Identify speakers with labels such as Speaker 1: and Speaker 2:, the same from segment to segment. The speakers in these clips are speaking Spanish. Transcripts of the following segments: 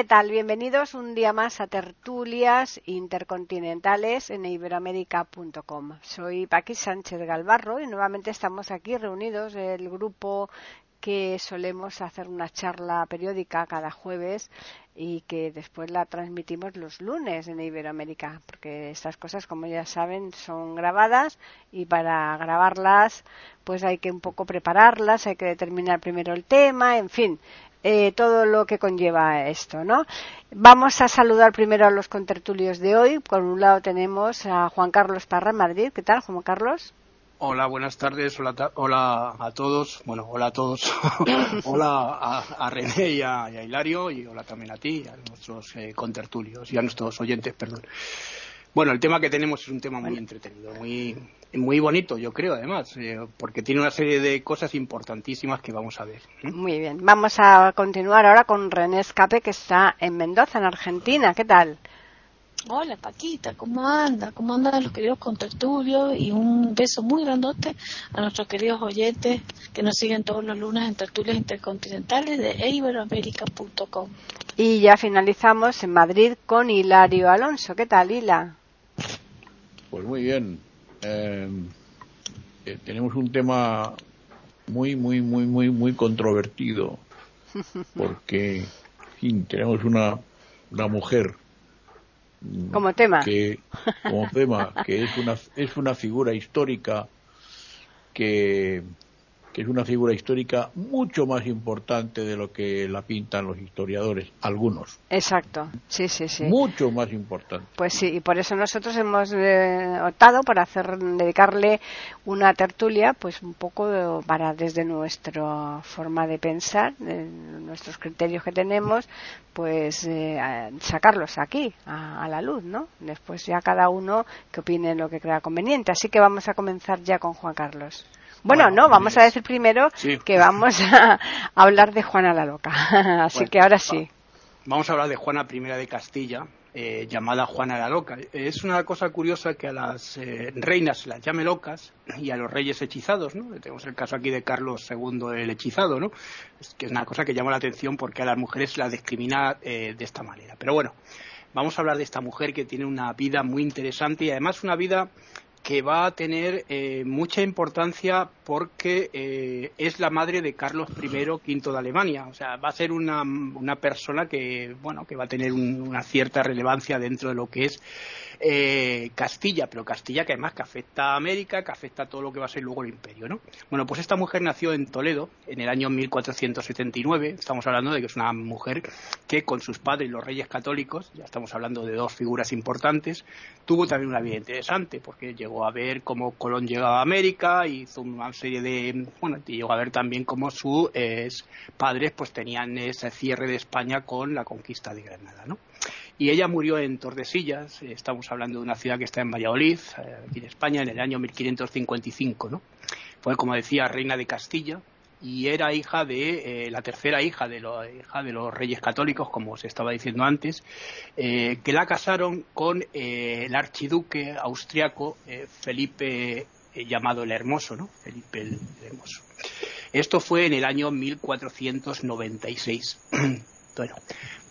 Speaker 1: ¿Qué tal? Bienvenidos un día más a Tertulias Intercontinentales en iberoamérica.com. Soy Paqui Sánchez Galvarro y nuevamente estamos aquí reunidos el grupo que solemos hacer una charla periódica cada jueves y que después la transmitimos los lunes en Iberoamérica, porque estas cosas, como ya saben, son grabadas y para grabarlas pues hay que un poco prepararlas, hay que determinar primero el tema, en fin, eh, todo lo que conlleva esto, ¿no? Vamos a saludar primero a los contertulios de hoy. Por un lado tenemos a Juan Carlos Parra Madrid. ¿Qué tal, Juan Carlos?
Speaker 2: Hola, buenas tardes. Hola, hola a todos. Bueno, hola a todos. hola a, René y a, Hilario y hola también a ti, a nuestros eh, contertulios y a nuestros oyentes, perdón. Bueno, el tema que tenemos es un tema muy entretenido, muy, muy bonito, yo creo, además, eh, porque tiene una serie de cosas importantísimas que vamos a ver.
Speaker 1: Muy bien, vamos a continuar ahora con René Escape, que está en Mendoza, en Argentina. ¿Qué tal?
Speaker 3: Hola Paquita, ¿cómo anda? ¿Cómo andan los queridos contertulios? Y un beso muy grandote a nuestros queridos oyentes que nos siguen todos los lunes en tertulias intercontinentales de iberoamérica.com.
Speaker 1: Y ya finalizamos en Madrid con Hilario Alonso. ¿Qué tal, Hila?
Speaker 4: Pues muy bien. Em, eh, tenemos un tema muy, muy, muy, muy, muy controvertido porque, tenemos una, una mujer
Speaker 1: como tema
Speaker 4: que como tema que es una es una figura histórica que que es una figura histórica mucho más importante de lo que la pintan los historiadores, algunos.
Speaker 1: Exacto, sí, sí, sí.
Speaker 4: Mucho más importante.
Speaker 1: Pues sí, y por eso nosotros hemos eh, optado por hacer, dedicarle una tertulia, pues un poco para desde nuestra forma de pensar, nuestros criterios que tenemos, pues eh, sacarlos aquí, a, a la luz, ¿no? Después ya cada uno que opine lo que crea conveniente. Así que vamos a comenzar ya con Juan Carlos. Bueno, no, vamos a decir primero que vamos a, hablar de Juana la Loca. Así que ahora sí.
Speaker 2: Vamos a hablar de Juana I de Castilla, eh, llamada Juana la Loca. Es una cosa curiosa que a las eh, reinas se las llame locas y a los reyes hechizados, ¿no? Tenemos el caso aquí de Carlos II el hechizado, ¿no? Es que es una cosa que llama la atención porque a las mujeres se las discrimina eh, de esta manera. Pero bueno, vamos a hablar de esta mujer que tiene una vida muy interesante y además una vida que va a tener eh, mucha importancia porque eh, es la madre de Carlos I V de Alemania. O sea, va a ser una, una persona que, bueno, que va a tener una cierta relevancia dentro de lo que es eh, Castilla, pero Castilla que además que afecta a América, que afecta a todo lo que va a ser luego el imperio, ¿no? Bueno, pues esta mujer nació en Toledo en el año 1479, estamos hablando de que es una mujer que con sus padres, los reyes católicos, ya estamos hablando de dos figuras importantes, tuvo también una vida interesante, porque llegó a ver cómo Colón llegaba a América, hizo una serie de, bueno, llegó a ver también cómo sus padres pues tenían ese cierre de España con la conquista de Granada, ¿no? y ella murió en Tordesillas, eh, estamos hablando de una ciudad que está en Valladolid, eh, aquí en España, en el año 1555, ¿no? Fue, como decía, reina de Castilla y era hija de, eh, la tercera hija de, hija de los reyes católicos, como se estaba diciendo antes, que la casaron con el archiduque austriaco Felipe, llamado el Hermoso, ¿no? Felipe el Hermoso. Esto fue en el año 1496. bueno,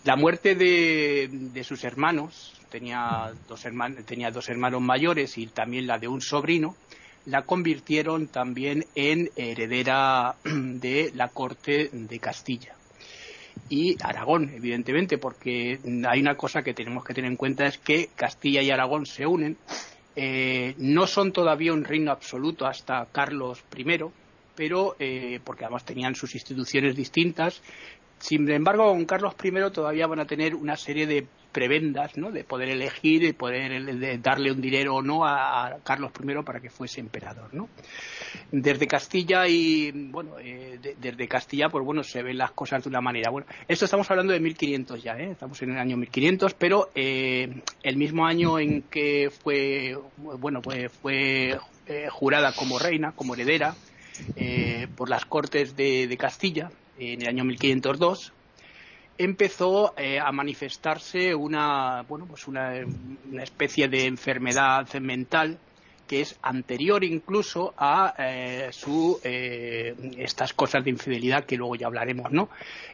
Speaker 2: la muerte de, sus hermanos, tenía dos, hermanos, tenía dos hermanos mayores y también la de un sobrino, la convirtieron también en heredera de la corte de Castilla y Aragón, evidentemente, porque hay una cosa que tenemos que tener en cuenta es que Castilla y Aragón se unen, eh, no son todavía un reino absoluto hasta Carlos I, pero eh, porque además tenían sus instituciones distintas, Sin embargo, con Carlos I todavía van a tener una serie de prebendas, ¿no? De poder elegir y poder darle un dinero o no a, Carlos I para que fuese emperador, ¿no? Desde Castilla y, bueno, eh, desde Castilla, pues bueno, se ven las cosas de una manera. Bueno, esto estamos hablando de 1500 ya, ¿eh? Estamos en el año 1500, pero eh, el mismo año en que fue, bueno, pues fue eh, jurada como reina, como heredera, por las Cortes de, de Castilla, en el año 1502, empezó eh, a manifestarse una, bueno, pues una, especie de enfermedad mental que es anterior incluso a eh, su, eh, estas cosas de infidelidad que luego ya hablaremos, ¿no?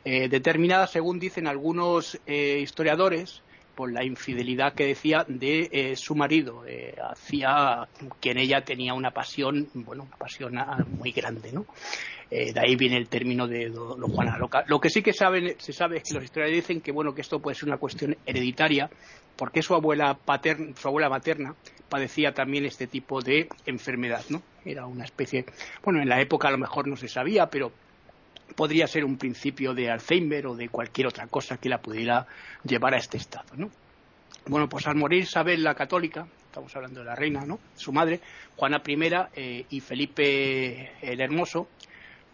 Speaker 2: determinada, según dicen algunos historiadores, por la infidelidad que decía de su marido hacia quien ella tenía una pasión, bueno, una pasión ah, muy grande, ¿no? Eh, de ahí viene el término de los Juana Loca. Lo que sí que se sabe es que los historiadores dicen que bueno que esto puede ser una cuestión hereditaria, porque su abuela paterna, su abuela materna padecía también este tipo de enfermedad, ¿no? Era una especie, bueno, en la época a lo mejor no se sabía, pero podría ser un principio de Alzheimer o de cualquier otra cosa que la pudiera llevar a este estado, ¿no? Bueno, pues al morir Isabel la católica, estamos hablando de la reina, ¿no? Su madre, Juana I eh, y Felipe el Hermoso,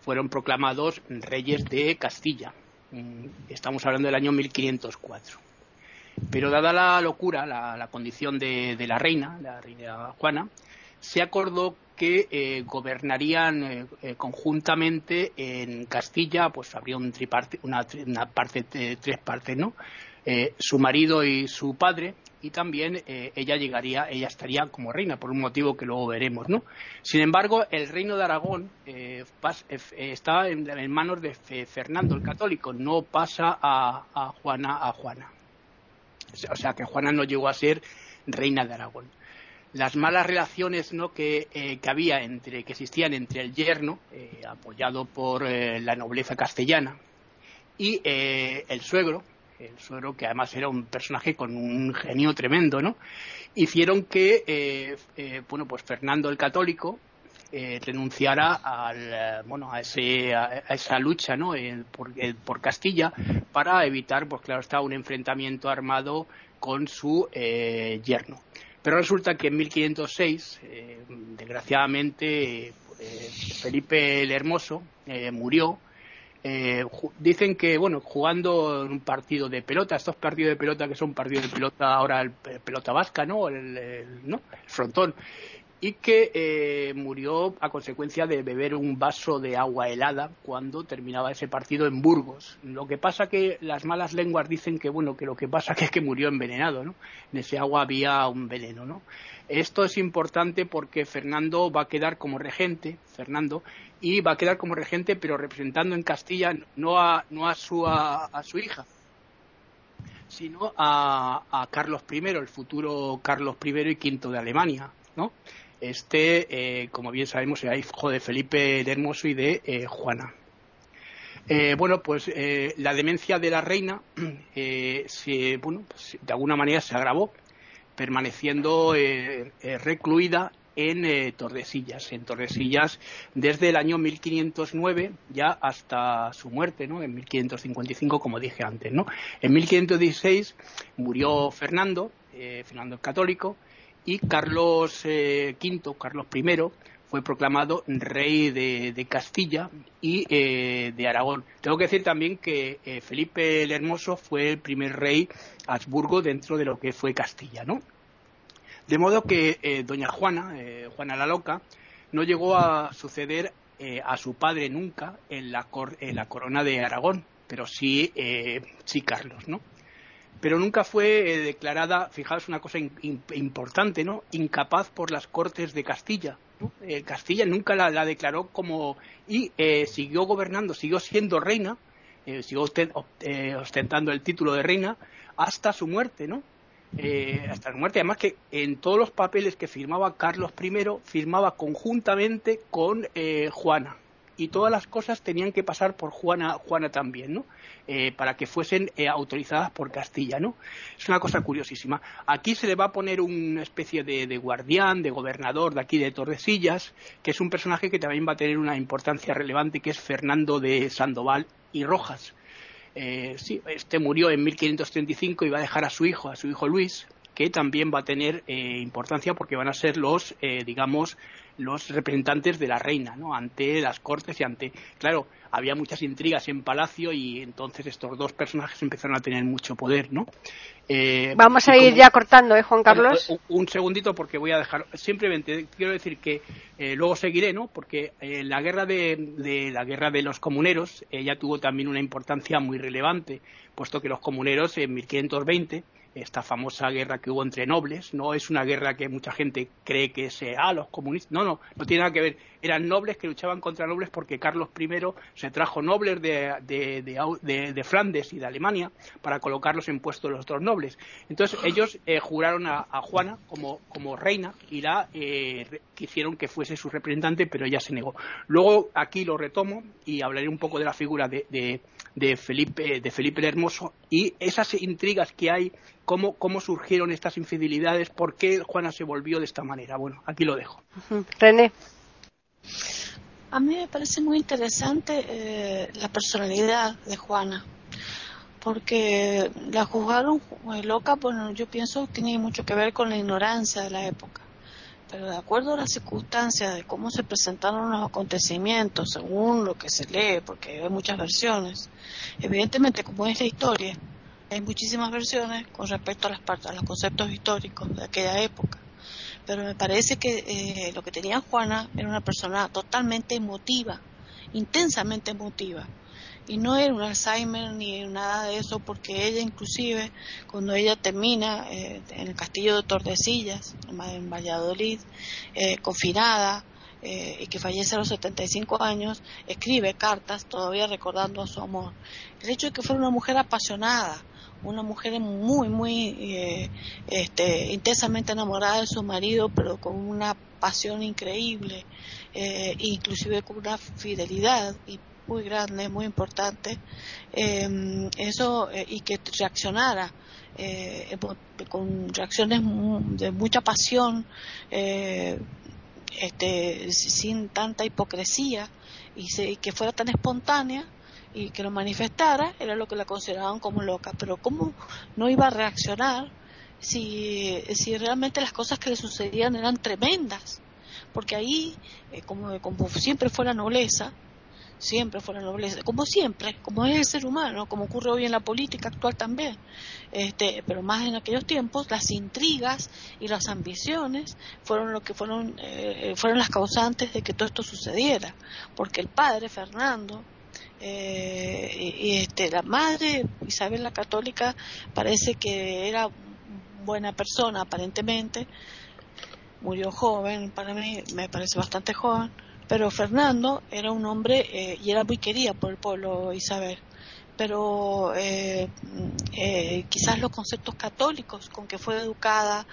Speaker 2: fueron proclamados reyes de Castilla. Mm, estamos hablando del año 1504. Pero dada la locura, la, condición de, la reina, la reina Juana, se acordó que eh, gobernarían eh, eh, conjuntamente en Castilla, pues habría un triparte, una, una parte, tres partes, ¿no? su marido y su padre, y también eh, ella llegaría, ella estaría como reina, por un motivo que luego veremos, ¿no? Sin embargo, el reino de Aragón eh, eh, está en, manos de Fernando el Católico, no pasa a, Juana a Juana. O sea que Juana no llegó a ser reina de Aragón. Las malas relaciones ¿no? que, que había entre, que existían entre el yerno, apoyado por la nobleza castellana, y el suegro, el suegro, que además era un personaje con un genio tremendo, ¿no? Hicieron que, eh, eh, bueno, pues Fernando el Católico eh, renunciara al, bueno, a, ese, a, esa lucha, ¿no? Por, por, Castilla para evitar, pues claro, está un enfrentamiento armado con su yerno. Pero resulta que en 1506, desgraciadamente, Felipe el Hermoso murió eh, dicen que, bueno, jugando en un partido de pelota, estos partidos de pelota que son partidos de pelota ahora el, pelota vasca, ¿no? El, ¿no? el frontón. Y que eh, murió a consecuencia de beber un vaso de agua helada cuando terminaba ese partido en Burgos. Lo que pasa que las malas lenguas dicen que, bueno, que lo que pasa que es que murió envenenado, ¿no? En ese agua había un veneno, ¿no? Esto es importante porque Fernando va a quedar como regente, Fernando, y va a quedar como regente, pero representando en Castilla no a, no a, su, a, su hija, sino a, Carlos I, el futuro Carlos I y V de Alemania, ¿no? Este, eh, como bien sabemos, era hijo de Felipe el Hermoso y de eh, Juana. Eh, bueno, pues la demencia de la reina, se, bueno, pues, de alguna manera se agravó, permaneciendo recluida en Tordesillas, en Tordesillas desde el año 1509 ya hasta su muerte, ¿no? En 1555, como dije antes, ¿no? En 1516 murió Fernando, Fernando el Católico, y Carlos V, eh, Carlos I, fue proclamado rey de, Castilla y de Aragón. Tengo que decir también que Felipe el Hermoso fue el primer rey Habsburgo dentro de lo que fue Castilla, ¿no? De modo que eh, doña Juana, eh, Juana la Loca, no llegó a suceder eh, a su padre nunca en la, corona de Aragón, pero sí, sí Carlos, ¿no? Pero nunca fue declarada, fijaos una cosa importante, ¿no? Incapaz por las Cortes de Castilla. Castilla nunca la, la, declaró como y siguió gobernando, siguió siendo reina, siguió ostentando el título de reina hasta su muerte, ¿no? Eh, hasta la muerte. Además que en todos los papeles que firmaba Carlos I, firmaba conjuntamente con eh, Juana. Y todas las cosas tenían que pasar por Juana, Juana también, ¿no? Eh, para que fuesen autorizadas por Castilla, ¿no? Es una cosa curiosísima. Aquí se le va a poner una especie de, de, guardián, de gobernador de aquí de Tordesillas, que es un personaje que también va a tener una importancia relevante, que es Fernando de Sandoval y Rojas eh, sí, este murió en 1535 y va a dejar a su hijo, a su hijo Luis, que también va a tener eh, importancia porque van a ser los, eh, digamos, los representantes de la reina, ¿no? Ante las cortes y ante, claro, había muchas intrigas en palacio y entonces estos dos personajes empezaron a tener mucho poder, ¿no?
Speaker 1: Eh, Vamos a ir ya cortando, ¿eh, Juan Carlos?
Speaker 2: Un, segundito porque voy a dejar, simplemente quiero decir que luego seguiré, ¿no? Porque la guerra de, de, la guerra de los comuneros ella tuvo también una importancia muy relevante, puesto que los comuneros en 1520 esta famosa guerra que hubo entre nobles, no es una guerra que mucha gente cree que es ah, los comunistas, no, no, no tiene nada que ver, eran nobles que luchaban contra nobles porque Carlos I se trajo nobles de, de, Flandes y de Alemania para colocarlos en puestos de los otros nobles. Entonces ellos eh, juraron a, Juana como, como, reina y la eh, quisieron que fuese su representante, pero ella se negó. Luego aquí lo retomo y hablaré un poco de la figura de, de Felipe, de Felipe el Hermoso y esas intrigas que hay, cómo, cómo surgieron estas infidelidades, por qué Juana se volvió de esta manera. Bueno, aquí lo dejo.
Speaker 1: René.
Speaker 3: A mí me parece muy interesante eh, la personalidad de Juana, porque la juzgaron loca, bueno, yo pienso que tiene mucho que ver con la ignorancia de la época pero de acuerdo a las circunstancias de cómo se presentaron los acontecimientos, según lo que se lee, porque hay muchas versiones, evidentemente como es la historia, hay muchísimas versiones con respecto a, las, a los conceptos históricos de aquella época. Pero me parece que eh, lo que tenía Juana era una persona totalmente emotiva, intensamente emotiva y no era un Alzheimer ni nada de eso porque ella inclusive cuando ella termina eh, en el castillo de Tordesillas en Valladolid eh, confinada eh, y que fallece a los 75 años escribe cartas todavía recordando a su amor. El hecho de que fuera una mujer apasionada una mujer muy muy este, intensamente enamorada de su marido pero con una pasión increíble inclusive con una fidelidad y muy grande, muy importante, em, eso eh, y que reaccionara eh, con reacciones de mucha pasión, eh, este, sin tanta hipocresía y, que fuera tan espontánea y que lo manifestara, era lo que la consideraban como loca. Pero ¿cómo no iba a reaccionar si, si realmente las cosas que le sucedían eran tremendas? Porque ahí, como, como siempre fue la nobleza, siempre fueron nobleza, como siempre, como es el ser humano, como ocurre hoy en la política actual también, este, pero más en aquellos tiempos, las intrigas y las ambiciones fueron lo que fueron, eh, fueron las causantes de que todo esto sucediera, porque el padre Fernando eh, y, este, la madre Isabel la Católica parece que era buena persona aparentemente, murió joven, para mí me parece bastante joven pero Fernando era un hombre eh, y era muy querida por el pueblo Isabel. Pero eh, eh, quizás los conceptos católicos con que fue educada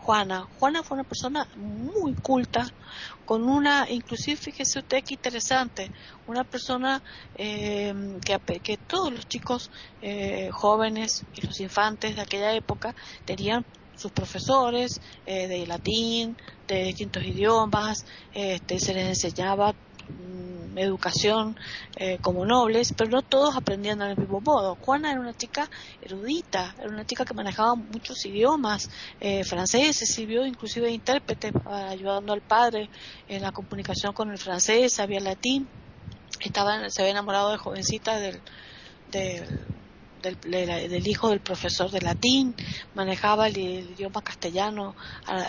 Speaker 3: Juana. Juana fue una persona muy culta, con una, inclusive fíjese usted qué interesante, una persona que, que todos los chicos jóvenes y los infantes de aquella época tenían sus profesores eh, de latín, de distintos idiomas, este, se les enseñaba mm, educación eh, como nobles, pero no todos aprendían del mismo modo. Juana era una chica erudita, era una chica que manejaba muchos idiomas eh, franceses, sirvió inclusive de intérprete ayudando al padre en la comunicación con el francés, sabía latín, estaba, se había enamorado de jovencita del, del del, hijo del profesor de latín, manejaba el, idioma castellano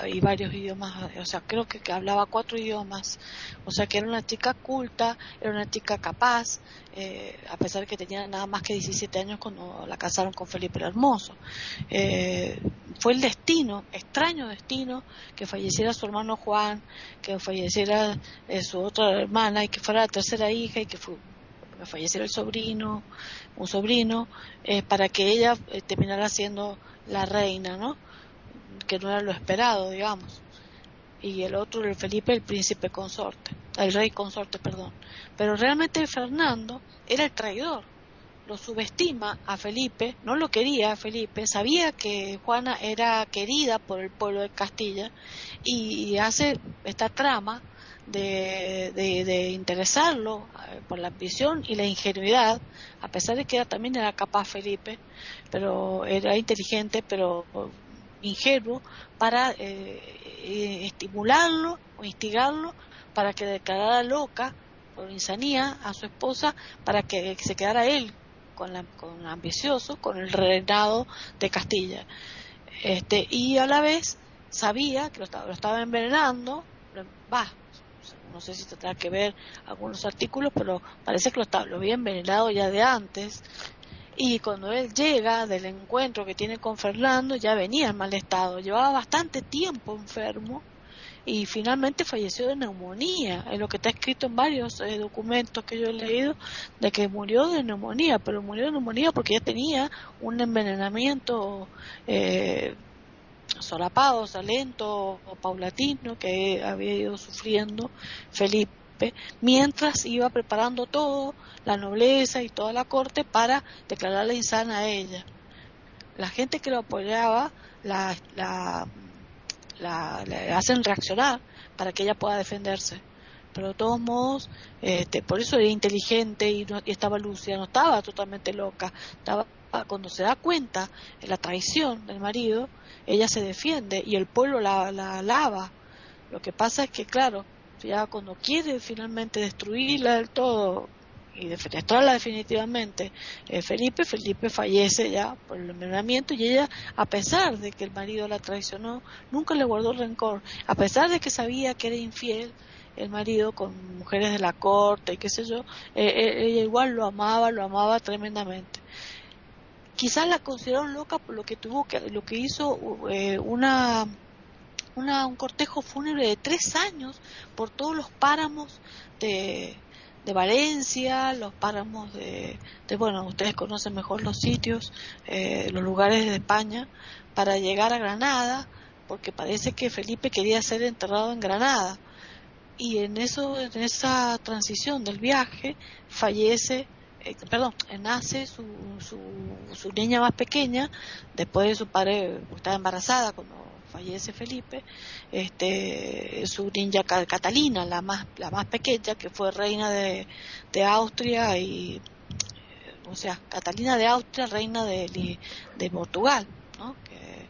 Speaker 3: y varios idiomas, o sea, creo que, hablaba cuatro idiomas, o sea, que era una chica culta, era una chica capaz, eh, a pesar de que tenía nada más que 17 años cuando la casaron con Felipe el Hermoso. Eh, fue el destino, extraño destino, que falleciera su hermano Juan, que falleciera eh, su otra hermana y que fuera la tercera hija y que falleciera el sobrino, un sobrino, eh, para que ella eh, terminara siendo la reina, ¿no? Que no era lo esperado, digamos. Y el otro, el Felipe, el príncipe consorte, el rey consorte, perdón. Pero realmente Fernando era el traidor. Lo subestima a Felipe, no lo quería a Felipe, sabía que Juana era querida por el pueblo de Castilla y hace esta trama de, interesarlo eh, por la ambición y la ingenuidad, a pesar de que también era capaz Felipe, pero era inteligente, pero ingenuo, para eh, eh, estimularlo o instigarlo para que declarara loca por insanía a su esposa para que se quedara él con, la, con ambicioso con el reinado de Castilla. Este y a la vez sabía que lo estaba, lo estaba envenenando va no sé si tendrá que ver algunos artículos pero parece que lo, estaba, lo había envenenado ya de antes. Y cuando él llega del encuentro que tiene con Fernando ya venía en mal estado. Llevaba bastante tiempo enfermo y finalmente falleció de neumonía, es lo que está escrito en varios eh, documentos que yo he leído, de que murió de neumonía, pero murió de neumonía porque ya tenía un envenenamiento eh, solapado, o o paulatino que había ido sufriendo Felipe, mientras iba preparando todo, la nobleza y toda la corte para declararla insana a ella. La gente que lo apoyaba la, la hacen reaccionar para que ella pueda defenderse. Pero de todos modos, este, por eso era inteligente y, no, estaba lúcida, no estaba totalmente loca. Estaba, cuando se da cuenta de la traición del marido, ella se defiende y el pueblo la, la alaba. Lo que pasa es que, claro, ya cuando quiere finalmente destruirla del todo, y defenestrarla definitivamente eh, Felipe, Felipe fallece ya por el envenenamiento y ella, a pesar de que el marido la traicionó, nunca le guardó rencor, a pesar de que sabía que era infiel el marido con mujeres de la corte y qué sé yo, eh, eh, ella igual lo amaba, lo amaba tremendamente. Quizás la consideraron loca por lo que tuvo que, lo que hizo una una, un cortejo fúnebre de tres años por todos los páramos de, de Valencia, los páramos de, bueno, ustedes conocen mejor los sitios, eh, los lugares de España, para llegar a Granada, porque parece que Felipe quería ser enterrado en Granada. Y en, eso, en esa transición del viaje fallece, eh, perdón, nace su, su, su niña más pequeña, después de su padre, estaba embarazada cuando fallece Felipe, este, su niña Catalina, la más, la más pequeña, que fue reina de, de Austria y, eh, o sea, Catalina de Austria, reina de, de Portugal, ¿no? que,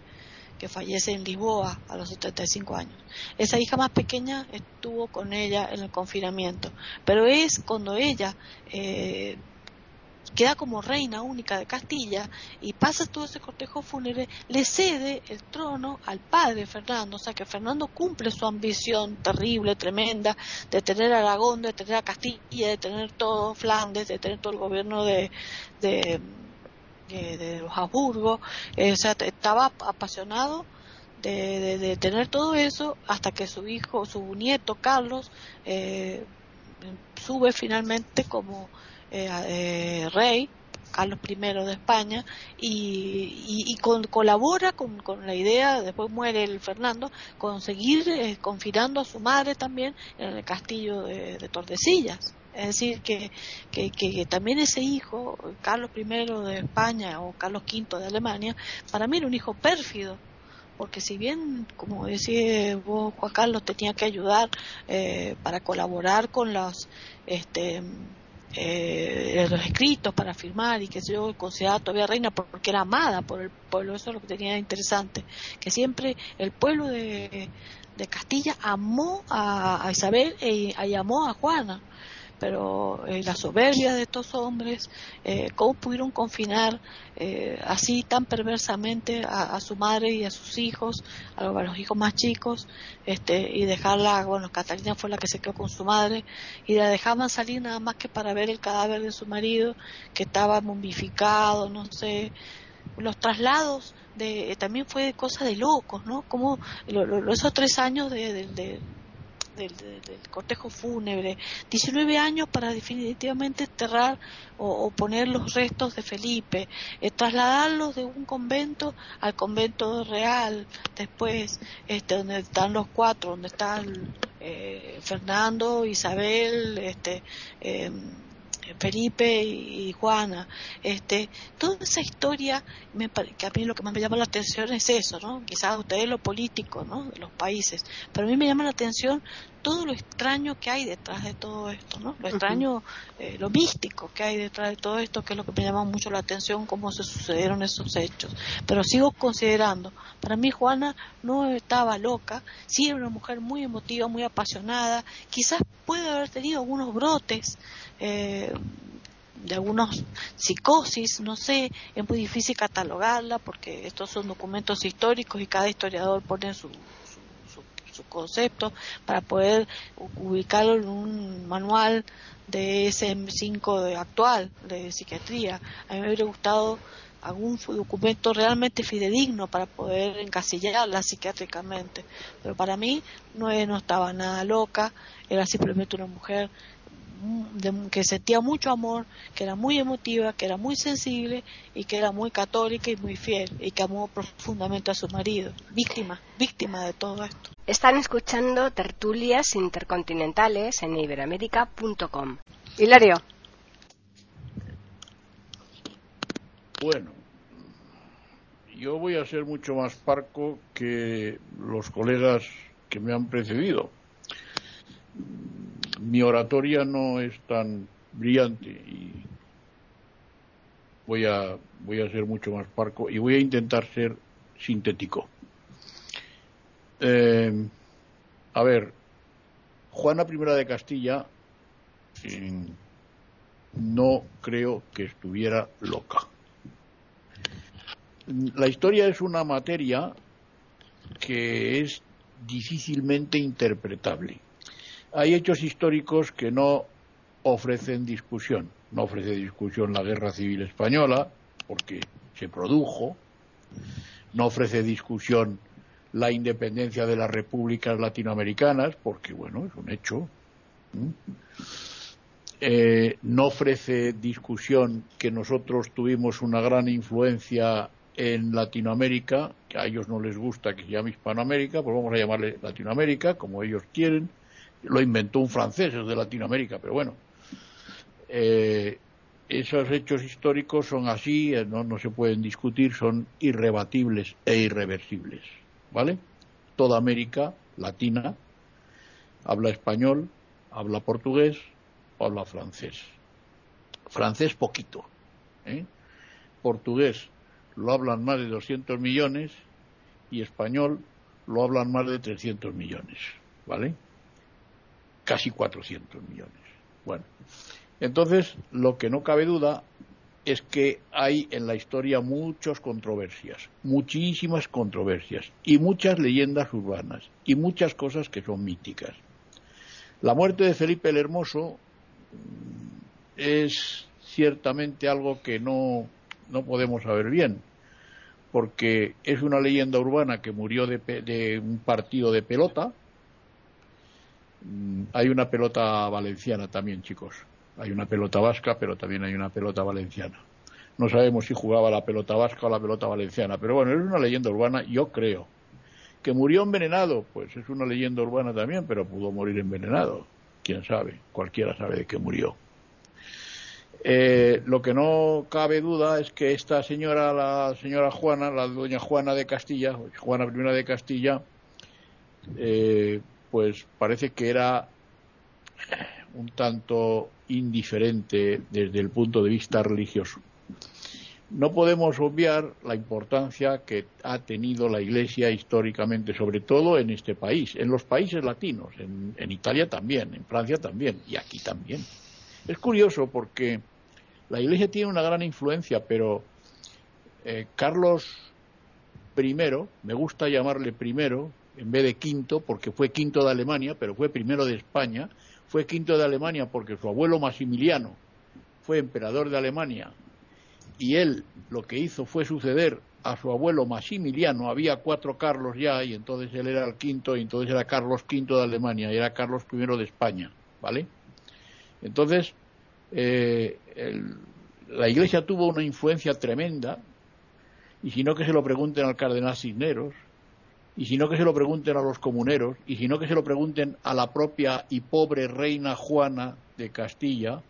Speaker 3: que fallece en Lisboa a los 75 años. Esa hija más pequeña estuvo con ella en el confinamiento, pero es cuando ella eh, queda como reina única de Castilla y pasa todo ese cortejo fúnebre, le cede el trono al padre Fernando, o sea que Fernando cumple su ambición terrible, tremenda, de tener Aragón, de tener a Castilla, de tener todo Flandes, de tener todo el gobierno de, de, los Habsburgo, eh, o sea, estaba apasionado de, tener todo eso hasta que su hijo, su nieto Carlos, eh, sube finalmente como eh, eh, rey, Carlos I de España, y, colabora con, la idea, después muere el Fernando, con seguir eh, confinando a su madre también en el castillo de, Tordesillas. Es decir, que, que, también ese hijo, Carlos I de España o Carlos V de Alemania, para mí era un hijo pérfido, porque si bien, como decía vos, Juan Carlos, tenía que ayudar para colaborar con las este, eh, los escritos para firmar y que yo consideraba todavía reina porque era amada por el pueblo, eso es lo que tenía interesante, que siempre el pueblo de, de Castilla amó a, Isabel e, y amó a Juana pero eh, la soberbia de estos hombres, eh, cómo pudieron confinar eh, así tan perversamente a, su madre y a sus hijos, a los, hijos más chicos, este, y dejarla, bueno, Catalina fue la que se quedó con su madre, y la dejaban salir nada más que para ver el cadáver de su marido, que estaba mumificado, no sé, los traslados de, también fue cosa de locos, ¿no? Como esos tres años de del, cortejo fúnebre, 19 años para definitivamente enterrar o, poner los restos de Felipe, eh, trasladarlos de un convento al convento real, después este, donde están los cuatro, donde están eh, Fernando, Isabel, este, em, Felipe y Juana, este, toda esa historia, me, que a mí lo que más me llama la atención es eso, ¿no? Quizás a ustedes lo político, ¿no? De los países, pero a mí me llama la atención todo lo extraño que hay detrás de todo esto, ¿no? Lo extraño, eh, lo místico que hay detrás de todo esto, que es lo que me llama mucho la atención, cómo se sucedieron esos hechos. Pero sigo considerando, para mí Juana no estaba loca, sí era una mujer muy emotiva, muy apasionada, quizás puede haber tenido algunos brotes, eh, de algunos psicosis, no sé, es muy difícil catalogarla porque estos son documentos históricos y cada historiador pone su, su, concepto para poder ubicarlo en un manual de SM5 actual de psiquiatría. A mí me hubiera gustado algún documento realmente fidedigno para poder encasillarla psiquiátricamente. Pero para mí no, no estaba nada loca, era simplemente una mujer que sentía mucho amor, que era muy emotiva, que era muy sensible y que era muy católica y muy fiel y que amó profundamente a su marido. Víctima, víctima de todo esto.
Speaker 1: Están escuchando tertulias intercontinentales en iberamérica.com. Hilario.
Speaker 4: Bueno, yo voy a ser mucho más parco que los colegas que me han precedido mi oratoria no es tan brillante y voy a, voy a ser mucho más parco y voy a intentar ser sintético. Eh, a ver, Juana I de Castilla no creo que estuviera loca. La historia es una materia que es difícilmente interpretable hay hechos históricos que no ofrecen discusión. No ofrece discusión la Guerra Civil Española, porque se produjo. No ofrece discusión la independencia de las repúblicas latinoamericanas, porque, bueno, es un hecho. Eh, no ofrece discusión que nosotros tuvimos una gran influencia en Latinoamérica, que a ellos no les gusta que se llame Hispanoamérica, pues vamos a llamarle Latinoamérica, como ellos quieren lo inventó un francés, es de Latinoamérica, pero bueno. Eh, esos hechos históricos son así, eh, no, no se pueden discutir, son irrebatibles e irreversibles. ¿Vale? Toda América Latina habla español, habla portugués habla francés. Francés poquito. ¿eh? Portugués lo hablan más de 200 millones y español lo hablan más de 300 millones. ¿Vale? Casi 400 millones. Bueno, entonces lo que no cabe duda es que hay en la historia muchas controversias, muchísimas controversias y muchas leyendas urbanas y muchas cosas que son míticas. La muerte de Felipe el Hermoso mm, es ciertamente algo que no, no podemos saber bien, porque es una leyenda urbana que murió de un partido de pelota, hay una pelota valenciana también, chicos. Hay una pelota vasca, pero también hay una pelota valenciana. No sabemos si jugaba la pelota vasca o la pelota valenciana, pero bueno, es una leyenda urbana, yo creo. Que murió envenenado, pues es una leyenda urbana también, pero pudo morir envenenado. Quién sabe, cualquiera sabe de qué murió. Eh, lo que no cabe duda es que esta señora, la señora Juana, la doña Juana de Castilla, Juana I de Castilla, eh, pues parece que era un tanto indiferente desde el punto de vista religioso. No podemos obviar la importancia que ha tenido la Iglesia históricamente, sobre todo en este país, en los países latinos, en, Italia también, en Francia también y aquí también. Es curioso porque la Iglesia tiene una gran influencia, pero eh, Carlos I, me gusta llamarle primero, en vez de quinto, porque fue quinto de Alemania, pero fue primero de España, fue quinto de Alemania porque su abuelo Maximiliano fue emperador de Alemania y él lo que hizo fue suceder a su abuelo Maximiliano, había cuatro Carlos ya y entonces él era el quinto y entonces era Carlos V de Alemania y era Carlos I de España, ¿vale? Entonces, eh, la Iglesia tuvo una influencia tremenda y si no que se lo pregunten al cardenal Cisneros, y si no que se lo pregunten a los comuneros, y si no que se lo pregunten a la propia y pobre reina Juana de Castilla,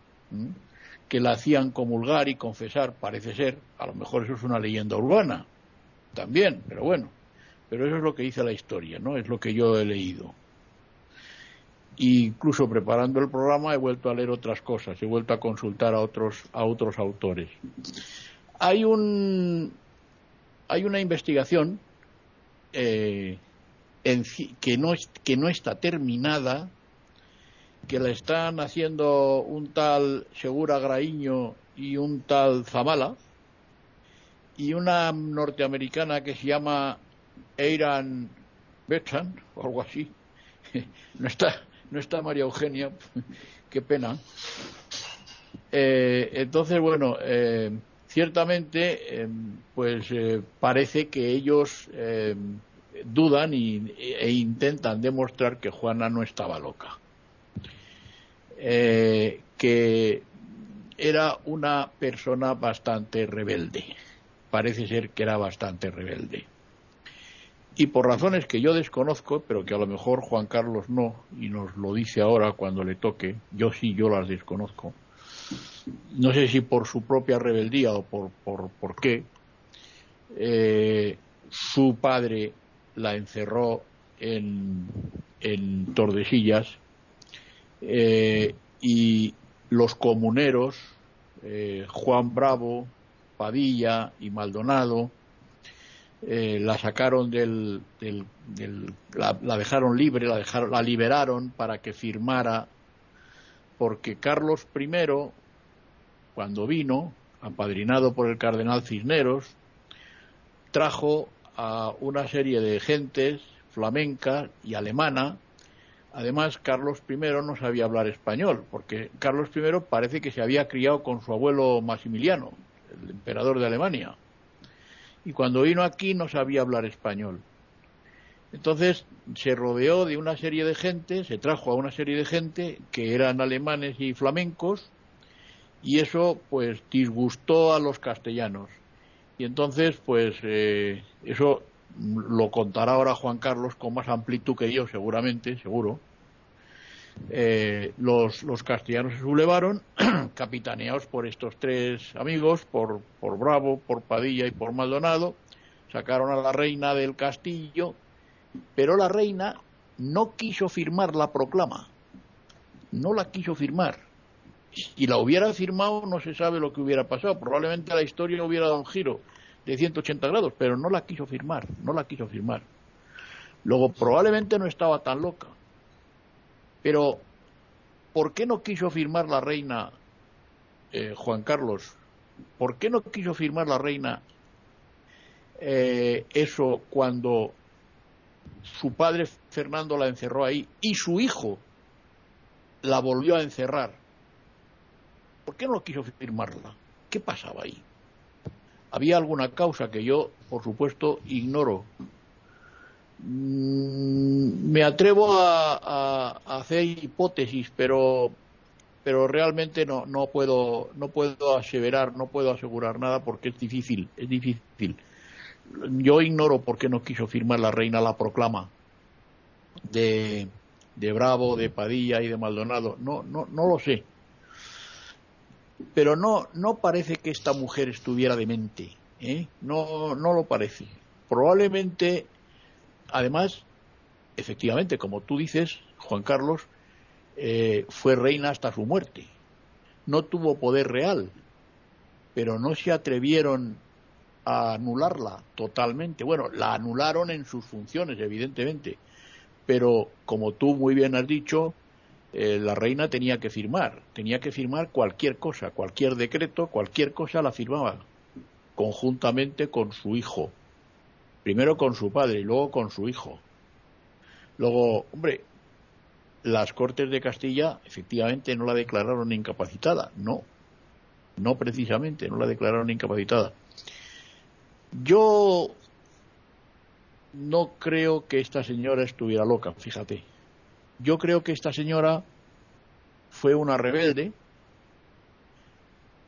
Speaker 4: que la hacían comulgar y confesar, parece ser, a lo mejor eso es una leyenda urbana, también, pero bueno, pero eso es lo que dice la historia, ¿no? Es lo que yo he leído. incluso preparando el programa he vuelto a leer otras cosas, he vuelto a consultar a otros, a otros autores. Hay un hay una investigación eh, que, no, que no está terminada que la están haciendo un tal Segura Graíño y un tal Zamala, y una norteamericana que se llama Eiran Betsan, o algo así. No está, no está María Eugenia, qué pena. Eh, entonces, bueno, eh, ciertamente, eh, pues parece que ellos dudan e intentan demostrar que Juana no estaba loca. Eh, que era una persona bastante rebelde. Parece ser que era bastante rebelde. Y por razones que yo desconozco, pero que a lo mejor Juan Carlos no, y nos lo dice ahora cuando le toque, yo sí, yo las desconozco. No sé si por su propia rebeldía o por, por, por qué, eh, su padre la encerró en, en Tordesillas eh, y los comuneros, eh, Juan Bravo, Padilla y Maldonado, la sacaron del, la, dejaron libre, la, dejaron, la liberaron para que firmara, porque Carlos I, cuando vino, apadrinado por el cardenal Cisneros, trajo a una serie de gentes flamenca y alemana Además, Carlos I no sabía hablar español, porque Carlos I parece que se había criado con su abuelo Maximiliano, el emperador de Alemania. Y cuando vino aquí no sabía hablar español. Entonces se rodeó de una serie de gente, se trajo a una serie de gente que eran alemanes y flamencos, y eso pues disgustó a los castellanos. Y entonces pues eh, eso lo contará ahora Juan Carlos con más amplitud que yo, seguramente, seguro. Eh, los, los, castellanos se sublevaron, capitaneados por estos tres amigos, por, por Bravo, por Padilla y por Maldonado, sacaron a la reina del castillo, pero la reina no quiso firmar la proclama, no la quiso firmar. Si la hubiera firmado no se sabe lo que hubiera pasado, probablemente la historia hubiera dado un giro de 180 grados, pero no la quiso firmar, no la quiso firmar. Luego probablemente no estaba tan loca. Pero, ¿por qué no quiso firmar la reina eh, Juan Carlos? ¿Por qué no quiso firmar la reina eh, eso cuando su padre Fernando la encerró ahí y su hijo la volvió a encerrar? ¿Por qué no quiso firmarla? ¿Qué pasaba ahí? había alguna causa que yo, por supuesto, ignoro. Mm, me atrevo a, hacer hipótesis, pero pero realmente no, no puedo no puedo aseverar, no puedo asegurar nada porque es difícil, es difícil. Yo ignoro por qué no quiso firmar la reina la proclama de, de Bravo, de Padilla y de Maldonado. No, no, no lo sé pero no, no parece que esta mujer estuviera demente, ¿eh? no, no lo parece. Probablemente, además, efectivamente, como tú dices, Juan Carlos, eh, fue reina hasta su muerte. No tuvo poder real, pero no se atrevieron a anularla totalmente. Bueno, la anularon en sus funciones, evidentemente, pero como tú muy bien has dicho, eh, la reina tenía que firmar, tenía que firmar cualquier cosa, cualquier decreto, cualquier cosa la firmaba, conjuntamente con su hijo. Primero con su padre y luego con su hijo. Luego, hombre, las Cortes de Castilla efectivamente no la declararon incapacitada, no, no precisamente, no la declararon incapacitada. Yo no creo que esta señora estuviera loca, fíjate. Yo creo que esta señora fue una rebelde,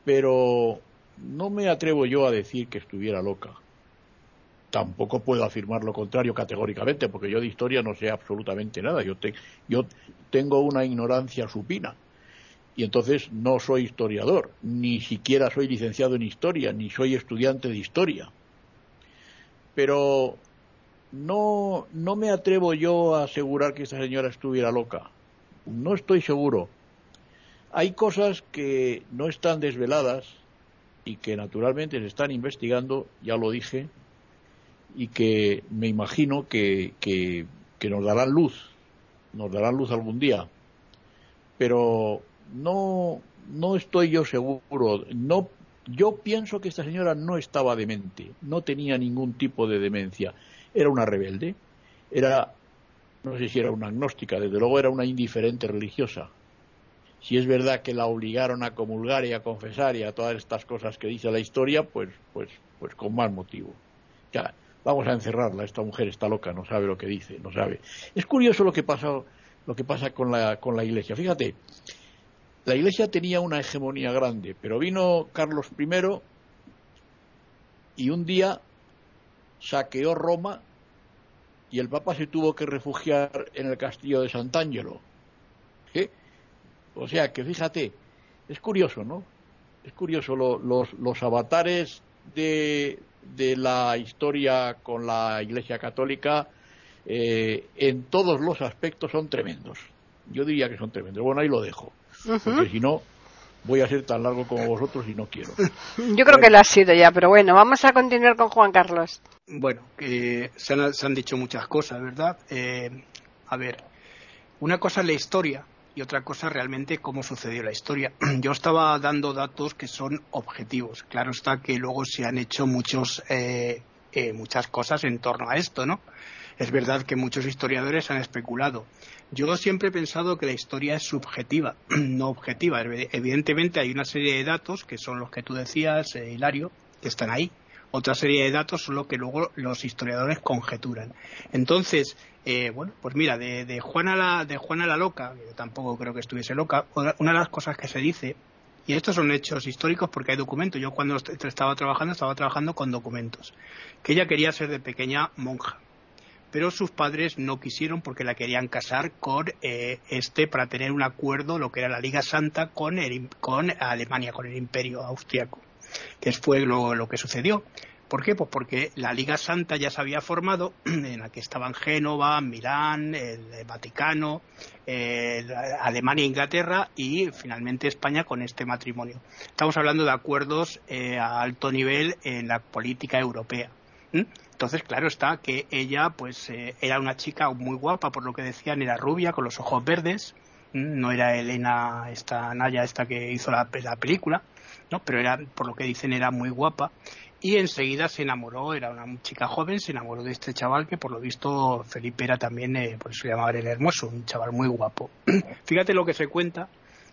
Speaker 4: pero no me atrevo yo a decir que estuviera loca. Tampoco puedo afirmar lo contrario categóricamente, porque yo de historia no sé absolutamente nada. Yo, yo tengo una ignorancia supina. Y entonces no soy historiador, ni siquiera soy licenciado en historia, ni soy estudiante de historia. Pero no, no me atrevo yo a asegurar que esta señora estuviera loca. No estoy seguro. Hay cosas que no están desveladas y que naturalmente se están investigando, ya lo dije, y que me imagino que, que, nos darán luz, nos darán luz algún día. Pero no, no estoy yo seguro, no, yo pienso que esta señora no estaba demente, no tenía ningún tipo de demencia, era una rebelde, era, no sé si era una agnóstica, desde luego era una indiferente religiosa. Si es verdad que la obligaron a comulgar y a confesar y a todas estas cosas que dice la historia, pues, pues, pues con más motivo. Ya, vamos a encerrarla, esta mujer está loca, no sabe lo que dice, no sabe. Es curioso lo que pasa, lo que pasa con la, con la iglesia. Fíjate, la iglesia tenía una hegemonía grande, pero vino Carlos I y un día saqueó Roma y el Papa se tuvo que refugiar en el castillo de Sant'Angelo. O sea que fíjate, es curioso, ¿no? Es curioso, los, los avatares de, de la historia con la Iglesia Católica eh, en todos los aspectos son tremendos. Yo diría que son tremendos. Bueno, ahí lo dejo. Porque si no, voy a ser tan largo como vosotros y no quiero.
Speaker 1: Yo creo que lo ha sido ya, pero bueno, vamos a continuar con Juan Carlos.
Speaker 2: Bueno, que se, han, dicho muchas cosas, ¿verdad? Eh, a ver, una cosa es la historia y otra cosa realmente cómo sucedió la historia. Yo estaba dando datos que son objetivos. Claro está que luego se han hecho muchos, eh, eh, muchas cosas en torno a esto, ¿no? Es verdad que muchos historiadores han especulado. Yo siempre he pensado que la historia es subjetiva, no objetiva. Evidentemente hay una serie de datos que son los que tú decías, eh, Hilario, que están ahí. Otra serie de datos son los que luego los historiadores conjeturan. Entonces, eh, bueno, pues mira, de, Juana la, de Juana la Loca, yo tampoco creo que estuviese loca, una de las cosas que se dice, y estos son hechos históricos porque hay documentos, yo cuando estaba trabajando estaba trabajando con documentos, que ella quería ser de pequeña monja, pero sus padres no quisieron porque la querían casar con eh, este para tener un acuerdo, lo que era la Liga Santa, con, con Alemania, con el Imperio Austriaco, que fue lo que sucedió. ¿Por qué? Pues porque la Liga Santa ya se había formado, en la que estaban Génova, Milán, el Vaticano, Alemania e Inglaterra y finalmente España con este matrimonio. Estamos hablando de acuerdos eh, a alto nivel en la política europea. Entonces, claro está que ella, pues, eh, era una chica muy guapa, por lo que decían, era rubia, con los ojos verdes, no era Elena, esta Naya, esta que hizo la, la película, ¿no? Pero era, por lo que dicen, era muy guapa y enseguida se enamoró, era una chica joven, se enamoró de este chaval que por lo visto Felipe era también, eh, por eso llamaba el hermoso, un chaval muy guapo. Fíjate lo que se cuenta,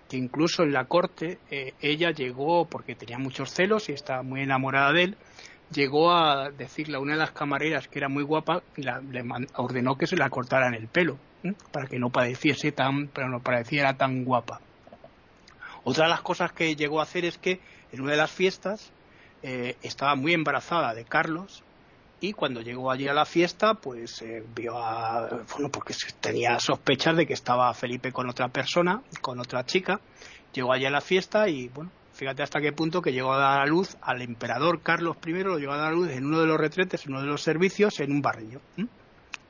Speaker 2: que incluso en la corte eh, ella llegó, porque tenía muchos celos y estaba muy enamorada de él, llegó a decirle a una de las camareras que era muy guapa, y le ordenó que se la cortaran el pelo, para que no padeciese tan, pero no pareciera tan guapa. Otra de las cosas que llegó a hacer es que en una de las fiestas eh, estaba muy embarazada de Carlos y cuando llegó allí a la fiesta, pues eh, vio a. Bueno, porque tenía sospechas de que estaba Felipe con otra persona, con otra chica. Llegó allí a la fiesta y, bueno, fíjate hasta qué punto que llegó a dar a luz al emperador Carlos I, lo llegó a dar a luz en uno de los retretes, en uno de los servicios, en un barrillo.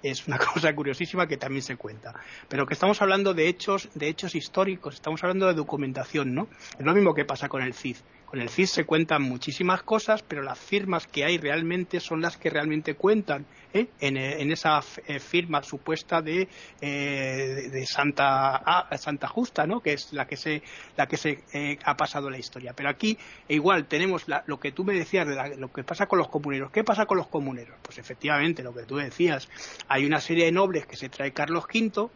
Speaker 2: Es una cosa curiosísima que también se cuenta. Pero que estamos hablando de hechos, de hechos históricos, estamos hablando de documentación, ¿no? Es lo mismo que pasa con el CID. Con el CIS se cuentan muchísimas cosas, pero las firmas que hay realmente son las que realmente cuentan ¿eh? en, esa eh, firma supuesta de, eh, de Santa, ah, Santa Justa, ¿no? que es la que se, la que se ha pasado la historia. Pero aquí igual tenemos lo que tú me decías de lo que pasa con los comuneros. ¿Qué pasa con los comuneros? Pues efectivamente, lo que tú decías, hay una serie de nobles que se trae Carlos V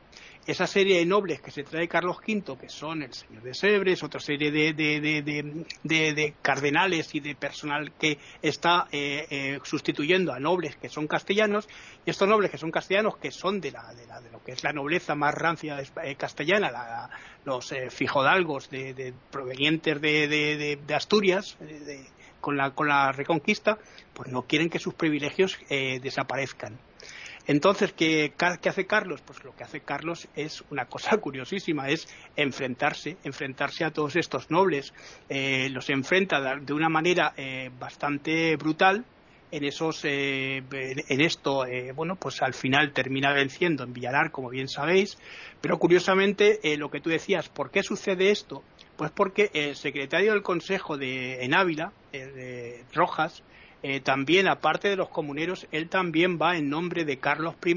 Speaker 2: esa serie de nobles que se trae Carlos V, que son el señor de Sebres, otra serie de, de, cardenales y de personal que está eh, eh, sustituyendo a nobles que son castellanos, y estos nobles que son castellanos, que son de, la, de, lo que es la nobleza más rancia eh, castellana, los fijodalgos de, provenientes de, Asturias, con la, con la reconquista, pues no quieren que sus privilegios desaparezcan Entonces, ¿qué, hace Carlos? Pues lo que hace Carlos es una cosa curiosísima, es enfrentarse, enfrentarse a todos estos nobles. Eh, los enfrenta de una manera eh, bastante brutal, en esos eh, en esto bueno pues al final termina venciendo en Villalar como bien sabéis pero curiosamente lo que tú decías ¿por qué sucede esto? pues porque el secretario del Consejo de en Ávila de Rojas eh, también, aparte de los comuneros, él también va en nombre de Carlos I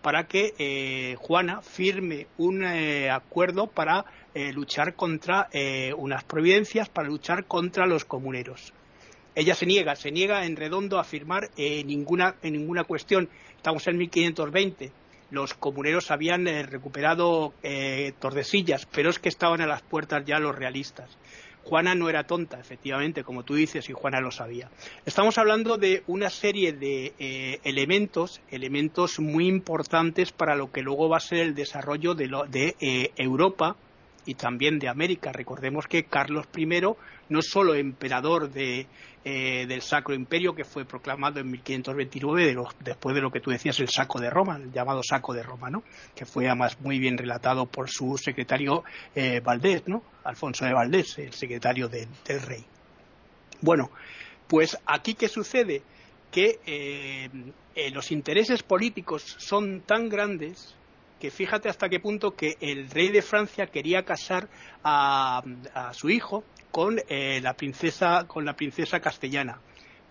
Speaker 2: para que eh, Juana firme un eh, acuerdo para luchar contra unas providencias, para luchar contra los comuneros. Ella se niega, se niega en redondo a firmar ninguna, en ninguna cuestión. Estamos en 1520 los comuneros habían recuperado Tordesillas, pero es que estaban a las puertas ya los realistas. Juana no era tonta, efectivamente, como tú dices, y Juana lo sabía. Estamos hablando de una serie de eh, elementos, elementos muy importantes para lo que luego va a ser el desarrollo de, eh, Europa y también de América. Recordemos que Carlos I, no solo emperador de, eh, del Sacro Imperio, que fue proclamado en 1529, después de lo que tú decías, el saco de Roma, el llamado saco de Roma, ¿no? que fue además muy bien relatado por su secretario eh, Valdés, ¿no? Alfonso de Valdés, el secretario del rey. Bueno, pues aquí qué sucede? Que eh, los intereses políticos son tan grandes que fíjate hasta qué punto que el rey de Francia quería casar a su hijo con eh, la princesa con la princesa castellana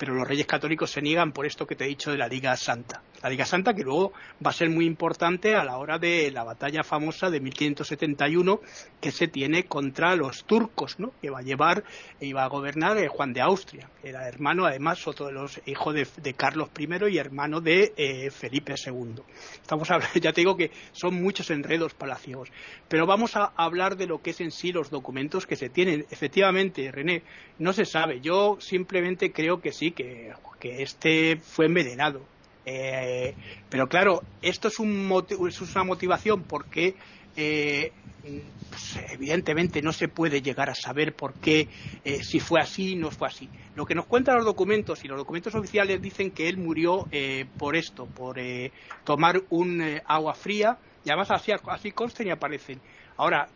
Speaker 2: pero los reyes católicos se niegan por esto que te he dicho de la Liga Santa. La Liga Santa que luego va a ser muy importante a la hora de la batalla famosa de 1571 que se tiene contra los turcos, ¿no? que va a llevar e iba a gobernar eh, Juan de Austria, que era hermano además otro de los hijos de, Carlos I y hermano de eh, Felipe II. Estamos hablando, ya te digo que son muchos enredos palacios, pero vamos a hablar de lo que es en sí los documentos que se tienen. Efectivamente, René, no se sabe. Yo simplemente creo que sí, que, este fue envenenado. Eh, pero claro, esto es, un es una motivación porque eh, pues, evidentemente no se puede llegar a saber por qué, eh, si fue así no fue así. Lo que nos cuentan los documentos y los documentos oficiales dicen que él murió por esto, por tomar un agua fría y además así, así y aparecen. Ahora,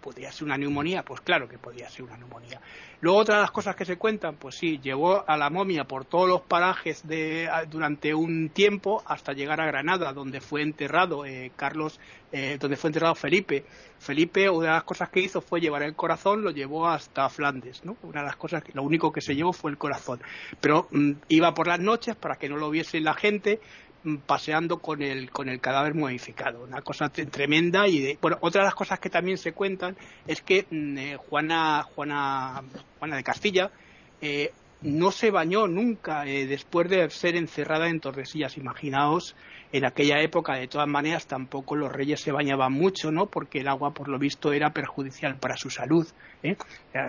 Speaker 2: ¿podría ser una neumonía? Pues claro que podría ser una neumonía. Luego otra de las cosas que se cuentan, pues sí, llevó a la momia por todos los parajes de, durante un tiempo hasta llegar a Granada, donde fue enterrado eh, Carlos, eh, donde fue enterrado Felipe. Felipe, una de las cosas que hizo fue llevar el corazón, lo llevó hasta Flandes, ¿no? Una de las cosas, lo único que se llevó fue el corazón. Pero mm, iba por las noches para que no lo viese la gente, paseando con el, con el cadáver modificado. Una cosa tremenda y bueno, otra de las cosas que también se cuentan es que mm, eh, Juana, Juana Juana de Castilla, eh, no se bañó nunca eh, después de ser encerrada en Tordesillas. Imaginaos, en aquella época, de todas maneras, tampoco los reyes se bañaban mucho, ¿no? Porque el agua, por lo visto, era perjudicial para su salud. ¿eh?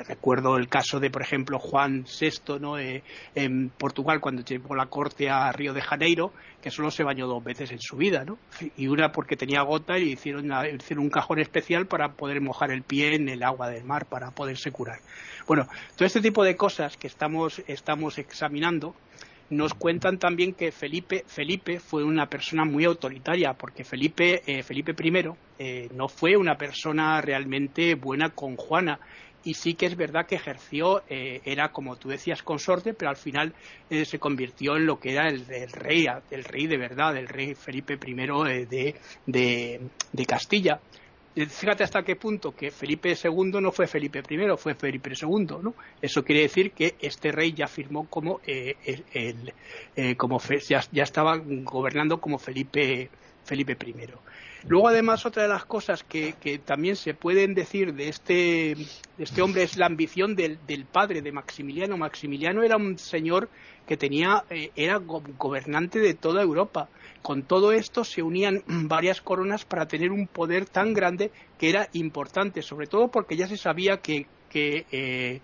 Speaker 2: Recuerdo el caso de, por ejemplo, Juan VI, ¿no? en Portugal, cuando llevó la corte a Río de Janeiro, que solo se bañó dos veces en su vida, ¿no? Y una porque tenía gota y hicieron, hicieron un cajón especial para poder mojar el pie en el agua del mar para poderse curar. Bueno, todo este tipo de cosas que estamos, examinando nos cuentan también que Felipe, Felipe fue una persona muy autoritaria, porque Felipe, eh, Felipe I eh, no fue una persona realmente buena con Juana. Y sí que es verdad que ejerció, eh, era como tú decías, consorte, pero al final se convirtió en lo que era el, rey, el rey de verdad, el rey Felipe I de, de Castilla fíjate hasta qué punto que Felipe II no fue Felipe I, fue Felipe II, ¿no? Eso quiere decir que este rey ya firmó como, eh, el, eh, como ya, ya, estaba gobernando como Felipe, Felipe I. Luego, además, otra de las cosas que, también se pueden decir de este, de este hombre es la ambición del, del, padre de Maximiliano. Maximiliano era un señor que tenía, eh, era gobernante de toda Europa con todo esto se unían varias coronas para tener un poder tan grande que era importante, sobre todo porque ya se sabía que, eh,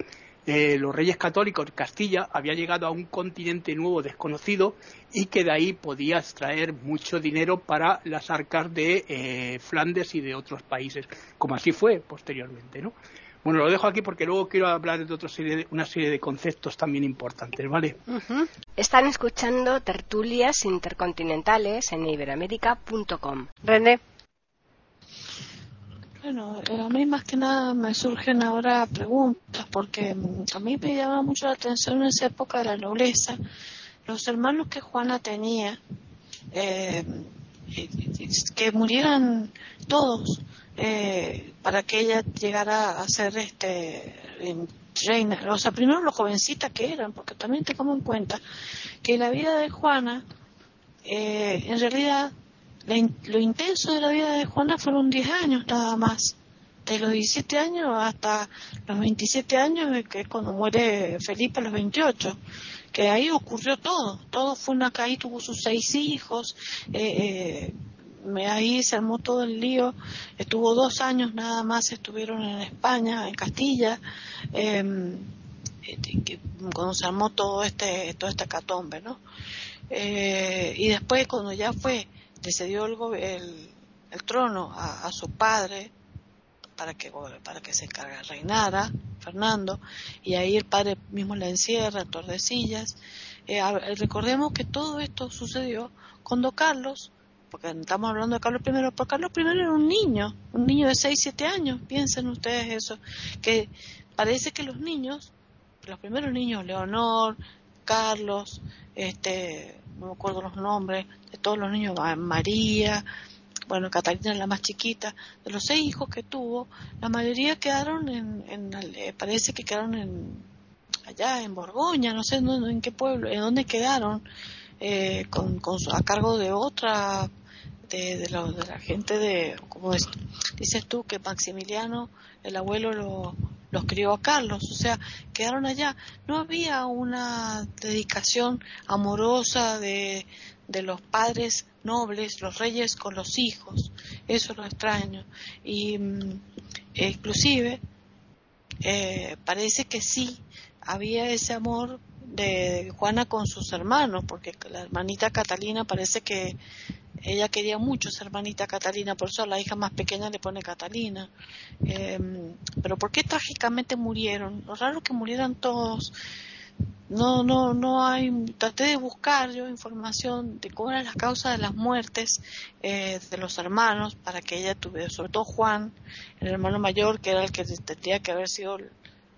Speaker 2: eh, los reyes católicos, Castilla, había llegado a un continente nuevo desconocido y que de ahí podía extraer mucho dinero para las arcas de eh, Flandes y de otros países, como así fue posteriormente, ¿no? Bueno, lo dejo aquí porque luego quiero hablar de otra serie, una serie de conceptos también importantes, ¿vale?
Speaker 1: Están escuchando tertulias intercontinentales en iberoamérica.com. René.
Speaker 3: Bueno, eh, a mí más que nada me surgen ahora preguntas, porque mm, a mí me llama mucho la atención en esa época de la nobleza, los hermanos que Juana tenía, eh, que murieran todos eh, para que ella llegara a ser este reina. O sea, primero lo jovencita que eran, porque también como en cuenta que la vida de Juana, en realidad lo intenso de la vida de Juana fueron 10 años nada más. De los 17 años hasta los 27 años, que es cuando muere Felipe a los 28. Que ahí ocurrió todo. Todo fue una caída, tuvo sus seis hijos. Eh, eh, ahí se armó todo el lío. Estuvo dos años nada más, estuvieron en España, en Castilla. Eh, cuando se armó todo este, todo este catombe, ¿no? Eh, y después cuando ya fue le cedió el, el, trono a, su padre para que, para que se encargara, reinara, Fernando, y ahí el padre mismo la encierra en Tordesillas. Eh, recordemos que todo esto sucedió cuando Carlos, porque estamos hablando de Carlos I, pero Carlos I era un niño, un niño de 6, 7 años, piensen ustedes eso, que parece que los niños, los primeros niños, Leonor, Carlos, este, no me acuerdo los nombres de todos los niños, María, bueno, Catalina es la más chiquita, de los seis hijos que tuvo, la mayoría quedaron en, eh, parece que quedaron en, allá en Borgoña, no sé en, qué pueblo, en dónde quedaron, eh, con, con, a cargo de otra, de, de, de la gente de, como dices tú, que Maximiliano, el abuelo lo, los crió a Carlos, o sea, quedaron allá. No había una dedicación amorosa de, de los padres nobles, los reyes con los hijos, eso es lo extraño. Y mm, inclusive eh, parece que sí había ese amor de Juana con sus hermanos, porque la hermanita Catalina parece que ella quería mucho su hermanita Catalina, por eso la hija más pequeña le pone Catalina. Em, pero ¿por qué trágicamente murieron? Lo raro que murieran todos. No, no, no hay. Traté de buscar yo información de cómo eran las causas de las muertes eh, de los hermanos para que ella tuviera, sobre todo Juan, el hermano mayor, que era el que tendría que haber sido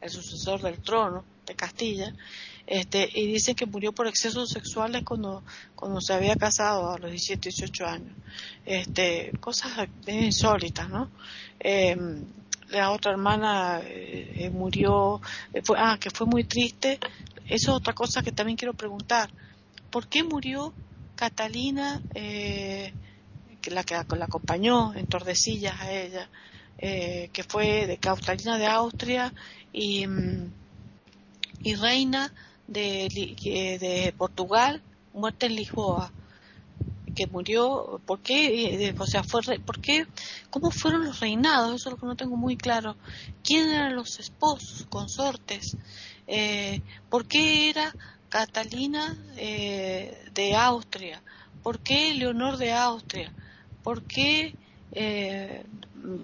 Speaker 3: el sucesor del trono de Castilla. Este, y dicen que murió por excesos sexuales cuando, cuando se había casado a los 17, 18 años. Este, cosas insólitas, ¿no? Em, la otra hermana eh, eh, murió, eh, fue, ah, que fue muy triste. Eso es otra cosa que también quiero preguntar. ¿Por qué murió Catalina, que la que la acompañó en Tordesillas a ella, que fue de Catalina de Austria y, mm, y reina de, de Portugal, muerta en Lisboa, que murió, ¿por qué? O sea, fue, ¿por qué? ¿Cómo fueron los reinados? Eso es lo que no tengo muy claro. ¿Quién eran los esposos, consortes? Eh, ¿Por qué era Catalina eh, de Austria? ¿Por qué Leonor de Austria? ¿Por qué, eh,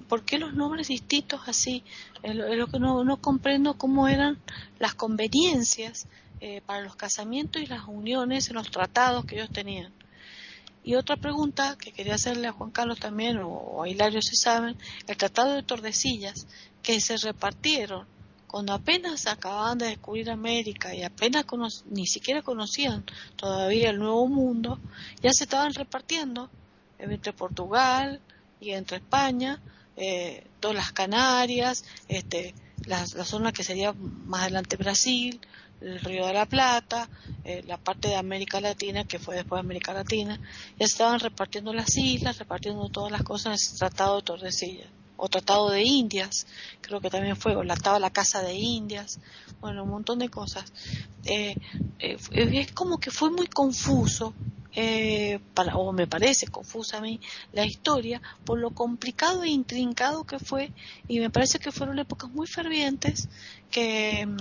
Speaker 3: ¿por qué los nombres distintos así? Es lo, que no, no comprendo cómo eran las conveniencias eh, para los casamientos y las uniones en los tratados que ellos tenían. Y otra pregunta que quería hacerle a Juan Carlos también, o, a Hilario si saben, el Tratado de Tordesillas, que se repartieron cuando apenas acababan de descubrir América y apenas ni siquiera conocían todavía el Nuevo Mundo, ya se estaban repartiendo entre Portugal y entre España, eh, todas las Canarias, este, la, la, zona que sería más adelante Brasil, el Río de la Plata, eh, la parte de América Latina, que fue después de América Latina, ya estaban repartiendo las islas, repartiendo todas las cosas en ese Tratado de Tordesillas, o Tratado de Indias, creo que también fue, o la, estaba la Casa de Indias, bueno, un montón de cosas. Eh, eh, es como que fue muy confuso eh, para, o me parece confusa a mí, la historia por lo complicado e intrincado que fue y me parece que fueron épocas muy fervientes que mm,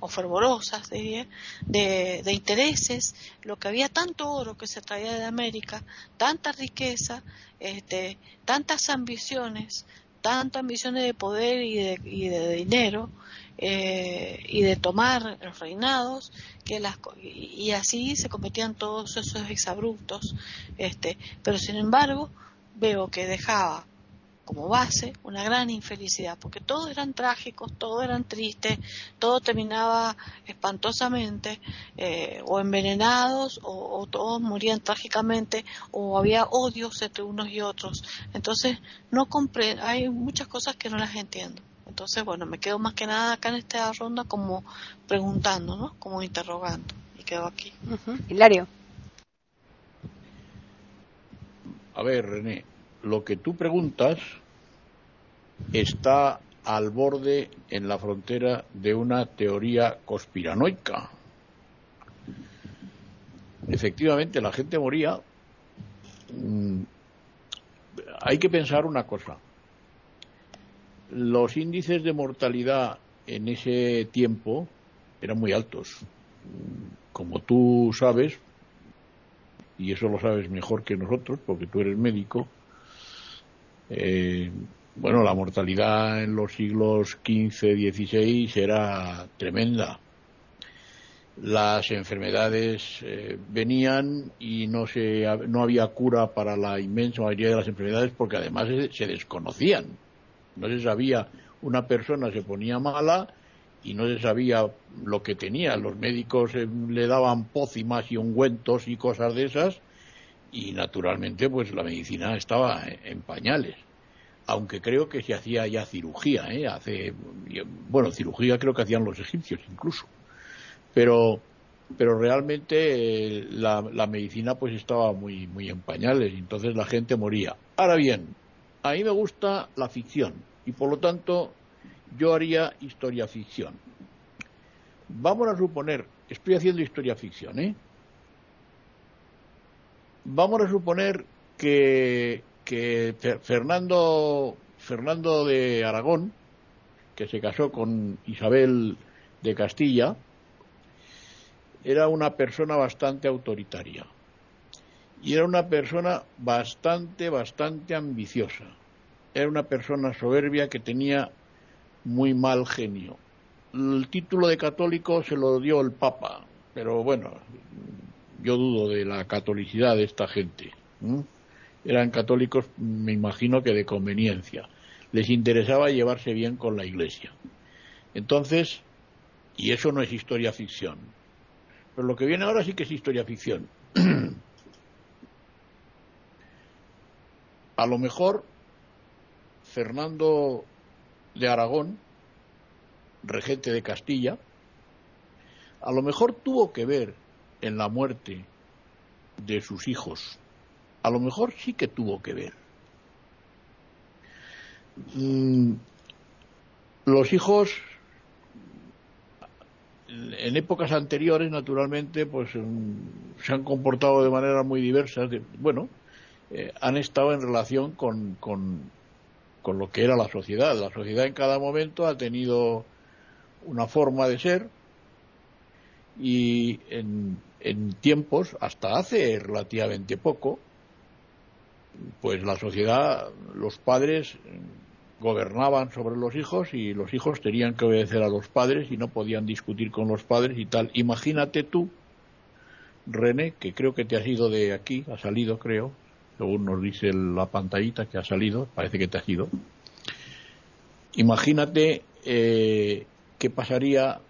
Speaker 3: o fervorosas diría, de, de intereses, lo que había tanto oro que se traía de América, tanta riqueza, este, tantas ambiciones, tanta ambiciones de poder y de, y de dinero eh, y de tomar los reinados que las y así se cometían todos esos exabruptos este pero sin embargo veo que dejaba como base una gran infelicidad, porque todos eran trágicos, todos eran tristes, todo terminaba espantosamente, eh, o envenenados, o, todos morían trágicamente, o había odios entre unos y otros. Entonces, no comprendo, hay muchas cosas que no las entiendo. Entonces, bueno, me quedo más que nada acá en esta ronda como preguntando, ¿no? Como interrogando. Y quedo aquí.
Speaker 1: Hilario.
Speaker 4: A ver, René, lo que tú preguntas está al borde en la frontera de una teoría conspiranoica. Efectivamente, la gente moría. Mm, hay que pensar una cosa. Los índices de mortalidad en ese tiempo eran muy altos. Como tú sabes, y eso lo sabes mejor que nosotros, porque tú eres médico, eh, bueno, la mortalidad en los siglos XV, XVI era tremenda. Las enfermedades eh, venían y no, se, no había cura para la inmensa mayoría de las enfermedades porque además se, desconocían. No se sabía, una persona se ponía mala y no se sabía lo que tenía. Los médicos eh, le daban pócimas y ungüentos y cosas de esas y naturalmente pues la medicina estaba en pañales aunque creo que se hacía ya cirugía, ¿eh? Hace, bueno, cirugía creo que hacían los egipcios incluso, pero, pero realmente eh, la, la, medicina pues estaba muy, muy en pañales, y entonces la gente moría. Ahora bien, a mí me gusta la ficción y por lo tanto yo haría historia ficción. Vamos a suponer, estoy haciendo historia ficción, ¿eh? Vamos a suponer que que Fernando, Fernando de Aragón, que se casó con Isabel de Castilla, era una persona bastante autoritaria y era una persona bastante, bastante ambiciosa. Era una persona soberbia que tenía muy mal genio. El título de católico se lo dio el Papa, pero bueno, yo dudo de la catolicidad de esta gente eran católicos, me imagino que de conveniencia. Les interesaba llevarse bien con la Iglesia. Entonces, y eso no es historia ficción. Pero lo que viene ahora sí que es historia ficción. A lo mejor Fernando de Aragón, regente de Castilla, a lo mejor tuvo que ver en la muerte de sus hijos a lo mejor sí que tuvo que ver. Mm, los hijos en épocas anteriores, naturalmente, pues mm, se han comportado de manera muy diversa. Bueno, eh, han estado en relación con, con, con, lo que era la sociedad. La sociedad en cada momento ha tenido una forma de ser y en, en tiempos, hasta hace relativamente poco, pues la sociedad, los padres gobernaban sobre los hijos y los hijos tenían que obedecer a los padres y no podían discutir con los padres y tal. Imagínate tú, René, que creo que te has ido de aquí, ha salido creo, según nos dice la pantallita que ha salido, parece que te has ido. Imagínate eh, qué pasaría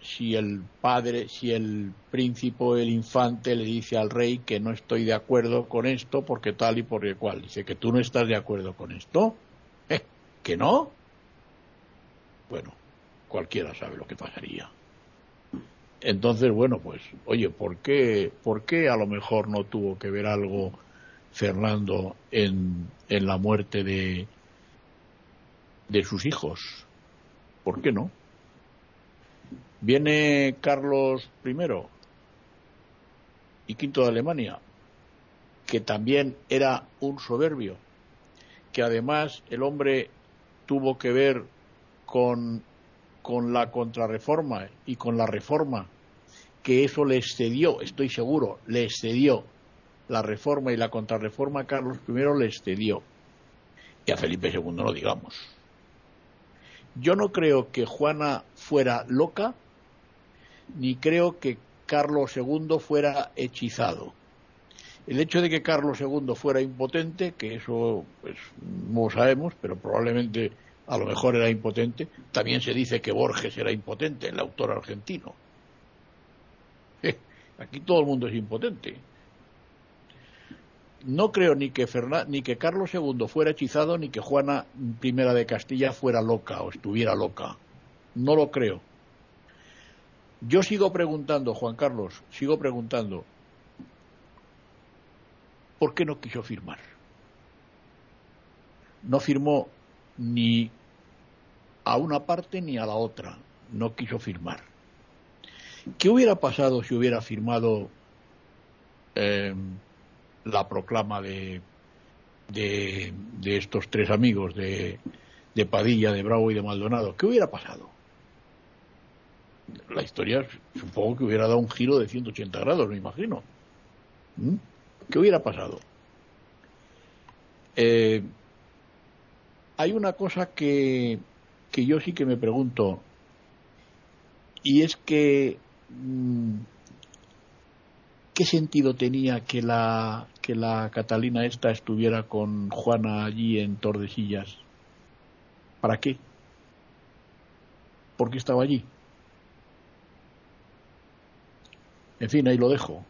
Speaker 4: si el padre, si el príncipe el infante le dice al rey que no estoy de acuerdo con esto porque tal y por cual. Dice que tú no estás de acuerdo con esto. ¿Eh? ¿Que no? Bueno, cualquiera sabe lo que pasaría. Entonces, bueno, pues, oye, ¿por qué, ¿por qué a lo mejor no tuvo que ver algo Fernando en, en la muerte de, de sus hijos? ¿Por qué no? Viene Carlos I y quinto de Alemania, que también era un soberbio, que además el hombre tuvo que ver con, con la contrarreforma y con la reforma, que eso le excedió, estoy seguro, le excedió la reforma y la contrarreforma Carlos I le excedió. Y a Felipe II no digamos. Yo no creo que Juana fuera loca, ni creo que Carlos II fuera hechizado. El hecho de que Carlos II fuera impotente, que eso pues, no sabemos, pero probablemente a lo mejor era impotente, también se dice que Borges era impotente, el autor argentino. aquí todo el mundo es impotente. No creo ni que, ni que Carlos II fuera hechizado, ni que Juana I de Castilla fuera loca o estuviera loca. No lo creo. Yo sigo preguntando, Juan Carlos, sigo preguntando, ¿por qué no quiso firmar? No firmó ni a una parte ni a la otra, no quiso firmar. ¿Qué hubiera pasado si hubiera firmado eh, la proclama de, de, estos tres amigos, de, de Padilla, de Bravo y de Maldonado? ¿Qué hubiera pasado? La historia supongo que hubiera dado un giro de 180 grados, me imagino. ¿Mm? ¿Qué hubiera pasado? Eh, hay una cosa que, que yo sí que me pregunto, y es que mm, ¿qué sentido tenía que la que la Catalina esta estuviera con Juana allí en Tordesillas? ¿Para qué? ¿Por qué estaba allí? En fin, ahí lo dejo.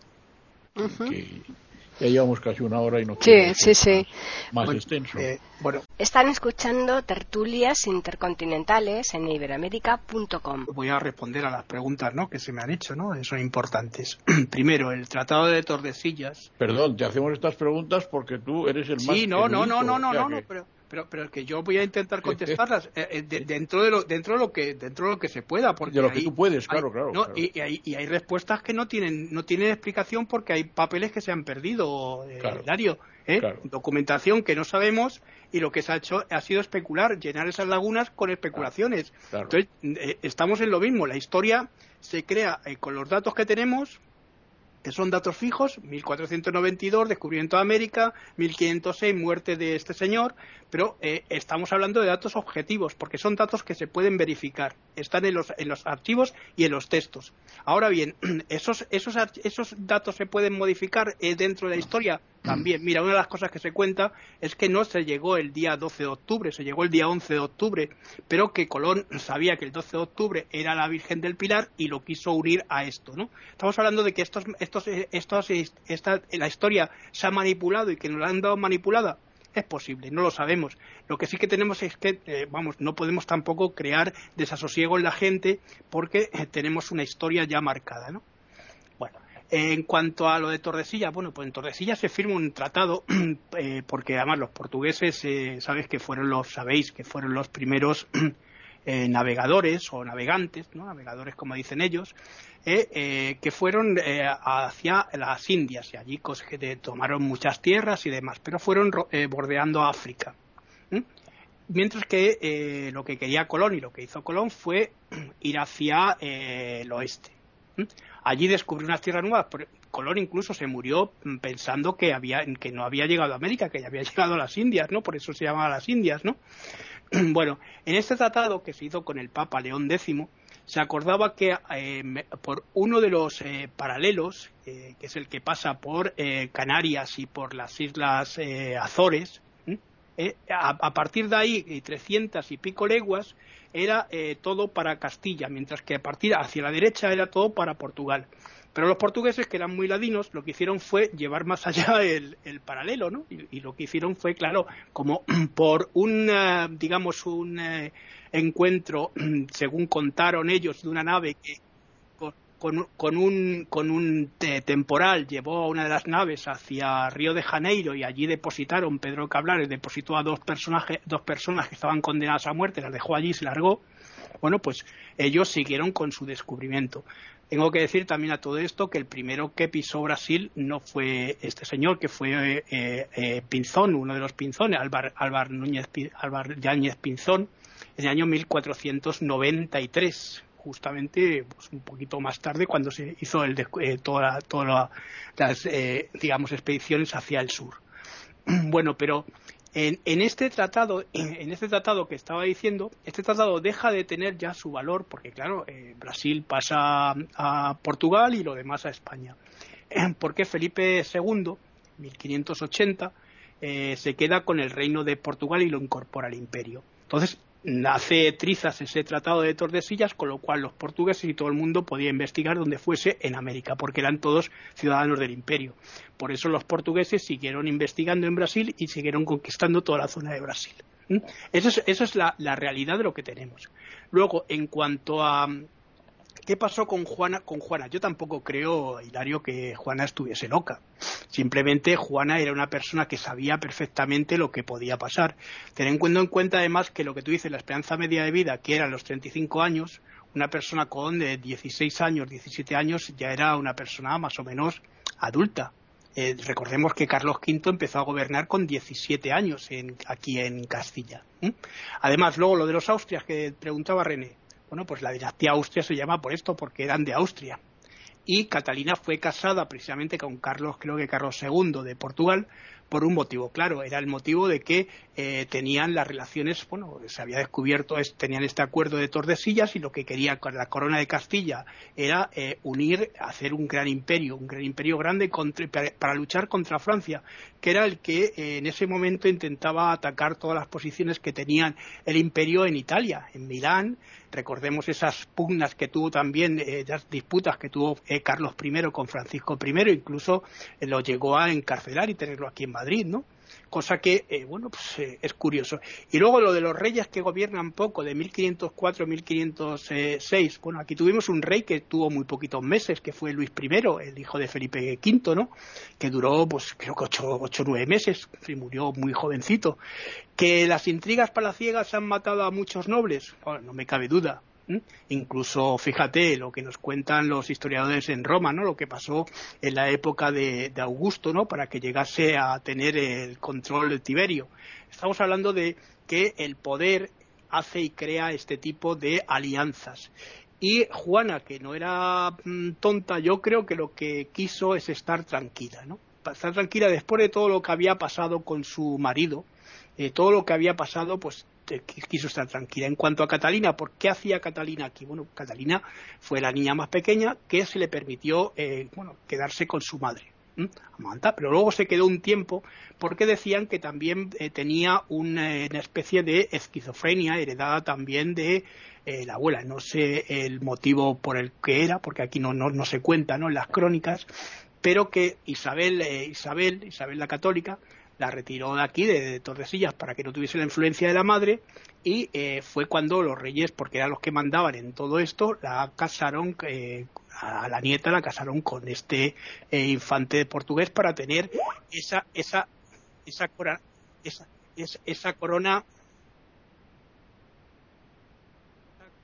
Speaker 4: Ya llevamos casi una hora y no
Speaker 1: Sí, sí, sí.
Speaker 4: Más extenso.
Speaker 1: Eh, bueno. Están escuchando tertulias intercontinentales en iberamérica.com.
Speaker 2: Voy a responder a las preguntas ¿no? que se me han hecho, ¿no? Son importantes. Primero, el Tratado de Tordesillas.
Speaker 4: Perdón, te hacemos estas preguntas porque tú eres el más.
Speaker 2: Sí, no, no, no, no, no, no, no, pero pero pero es que yo voy a intentar contestarlas eh, eh, dentro de lo dentro de lo que dentro de lo que se pueda porque
Speaker 4: de lo que tú puedes claro claro,
Speaker 2: Y, hay, y, hay, respuestas que no tienen no tienen explicación porque hay papeles que se han perdido eh, Dario ¿eh? documentación que no sabemos y lo que se ha hecho ha sido especular llenar esas lagunas con especulaciones. Entonces estamos en lo mismo. La historia se crea con los datos que tenemos que son datos fijos, 1492, descubrimiento de América, 1506, muerte de este señor, pero eh, estamos hablando de datos objetivos, porque son datos que se pueden verificar, están en los, en los archivos y en los textos. Ahora bien, ¿esos, esos, esos datos se pueden modificar eh, dentro de la historia? También, mira, una de las cosas que se cuenta es que no se llegó el día 12 de octubre, se llegó el día 11 de octubre, pero que Colón sabía que el 12 de octubre era la Virgen del Pilar y lo quiso unir a esto, ¿no? Estamos hablando de que estos, estos, estos, esta, la historia se ha manipulado y que nos la han dado manipulada. Es posible, no lo sabemos. Lo que sí que tenemos es que, eh, vamos, no podemos tampoco crear desasosiego en la gente porque eh, tenemos una historia ya marcada, ¿no? En cuanto a lo de Tordesillas, bueno, pues en Tordesillas se firma un tratado, eh, porque además los portugueses, eh, sabes que fueron los, sabéis que fueron los primeros eh, navegadores o navegantes, ¿no? navegadores como dicen ellos, que fueron hacia las Indias y allí tomaron muchas tierras y demás, pero fueron bordeando África. Mientras que lo que quería Colón y lo que hizo Colón fue ir hacia el oeste Allí descubrió unas tierras nuevas. Colón incluso se murió pensando que, había, que no había llegado a América, que ya había llegado a las Indias, ¿no? Por eso se llamaba las Indias, ¿no? bueno, en este tratado que se hizo con el Papa León X, se acordaba que eh, por uno de los eh, paralelos, eh, que es el que pasa por Canarias y por las Islas Azores, a, a, partir de ahí, 300 y pico leguas, era eh, todo para Castilla, mientras que a partir hacia la derecha era todo para Portugal. Pero los portugueses, que eran muy ladinos, lo que hicieron fue llevar más allá el, paralelo, ¿no? Y, lo que hicieron fue, claro, como por un, eh, digamos, un eh, encuentro, según contaron ellos, de una nave que con, un, con un temporal llevó a una de las naves hacia Río de Janeiro y allí depositaron, Pedro Cablares depositó a dos, personajes, dos personas que estaban condenadas a muerte, las dejó allí y se largó. Bueno, pues ellos siguieron con su descubrimiento. Tengo que decir también a todo esto que el primero que pisó Brasil no fue este señor, que fue eh, eh, Pinzón, uno de los Pinzones, Álvaro Núñez, Álvar Yáñez Pinzón, en el año 1493 justamente pues, un poquito más tarde cuando se hizo el, eh, todas las eh, digamos expediciones hacia el sur bueno pero En, este tratado, en este tratado que estaba diciendo, este tratado deja de tener ya su valor porque, claro, eh, Brasil pasa a Portugal y lo demás a España. Porque Felipe II, 1580, eh, se queda con el reino de Portugal y lo incorpora al imperio. Entonces, hace trizas ese tratado de Tordesillas, con lo cual los portugueses y todo el mundo podía investigar donde fuese en América, porque eran todos ciudadanos del imperio. Por eso los portugueses siguieron investigando en Brasil y siguieron conquistando toda la zona de Brasil. ¿Mm? Esa es, la, realidad de lo que tenemos. Luego, en cuanto a, ¿Qué pasó con Juana? Con Juana, yo tampoco creo, Hilario, que Juana estuviese loca. Simplemente Juana era una persona que sabía perfectamente lo que podía pasar. Teniendo en cuenta además que lo que tú dices, la esperanza media de vida, que era los 35 años, una persona con 16 años, 17 años, ya era una persona más o menos adulta. Eh, recordemos que Carlos V empezó a gobernar con 17 años aquí en Castilla. Además, luego lo de los Austrias que preguntaba René. Bueno, pues la dinastía Austria se llama por esto, porque eran de Austria. Y Catalina fue casada precisamente con Carlos, creo que Carlos II de Portugal, por un motivo. Claro, era el motivo de que eh, tenían las relaciones, bueno, se había descubierto, tenían este acuerdo de Tordesillas y lo que quería la corona de Castilla era eh, unir, hacer un gran imperio, un gran imperio grande para, luchar contra Francia, que era el que eh, en ese momento intentaba atacar todas las posiciones que tenían el imperio en Italia, en Milán, recordemos esas pugnas que tuvo también, esas disputas que tuvo Carlos I con Francisco I, incluso lo llegó a encarcelar y tenerlo aquí en Madrid, ¿no? Cosa que, eh, bueno, pues eh, es curioso. Y luego lo de los reyes que gobiernan poco, de 1504 1506. Bueno, aquí tuvimos un rey que tuvo muy poquitos meses, que fue Luis I, el hijo de Felipe V, ¿no? Que duró, pues creo que ocho o nueve meses, y murió muy jovencito. Que las intrigas palaciegas han matado a muchos nobles, bueno, no me cabe duda. Incluso, fíjate, lo que nos cuentan los historiadores en Roma, ¿no? Lo que pasó en la época de, Augusto, ¿no? Para que llegase a tener el control de Tiberio. Estamos hablando de que el poder hace y crea este tipo de alianzas. Y Juana, que no era mm, tonta, yo creo que lo que quiso es estar tranquila, ¿no? Estar tranquila después de todo lo que había pasado con su marido, eh, todo lo que había pasado, pues quiso estar tranquila. En cuanto a Catalina, ¿por qué hacía Catalina aquí? Bueno, Catalina fue la niña más pequeña que se le permitió eh, bueno, quedarse con su madre. Amanta, pero luego se quedó un tiempo porque decían que también eh, tenía una, especie de esquizofrenia heredada también de la abuela. No sé el motivo por el que era, porque aquí no, no, se cuenta ¿no? en las crónicas, pero que Isabel, Isabel, Isabel la católica, la retiró de aquí, de, Tordesillas, para que no tuviese la influencia de la madre, y eh, fue cuando los reyes, porque eran los que mandaban en todo esto, la casaron, eh, a la nieta la casaron con este eh, infante portugués para tener esa, esa, esa, corona, esa, esa, corona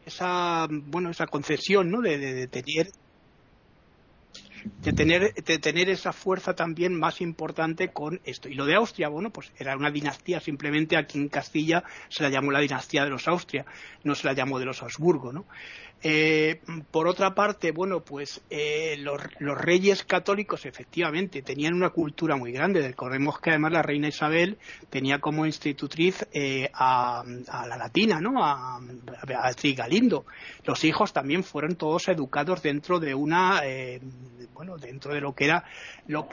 Speaker 2: esa bueno esa concesión no de, de, de tener de tener, de tener esa fuerza también más importante con esto. Y lo de Austria, bueno, pues era una dinastía, simplemente aquí en Castilla se la llamó la dinastía de los Austria, no se la llamó de los Habsburgo, ¿no? Eh, por otra parte, bueno, pues eh, los, reyes católicos efectivamente tenían una cultura muy grande. Recordemos que además la reina Isabel tenía como institutriz eh, a, la latina, ¿no? A, a, Galindo. Los hijos también fueron todos educados dentro de una, bueno, dentro de lo que era lo,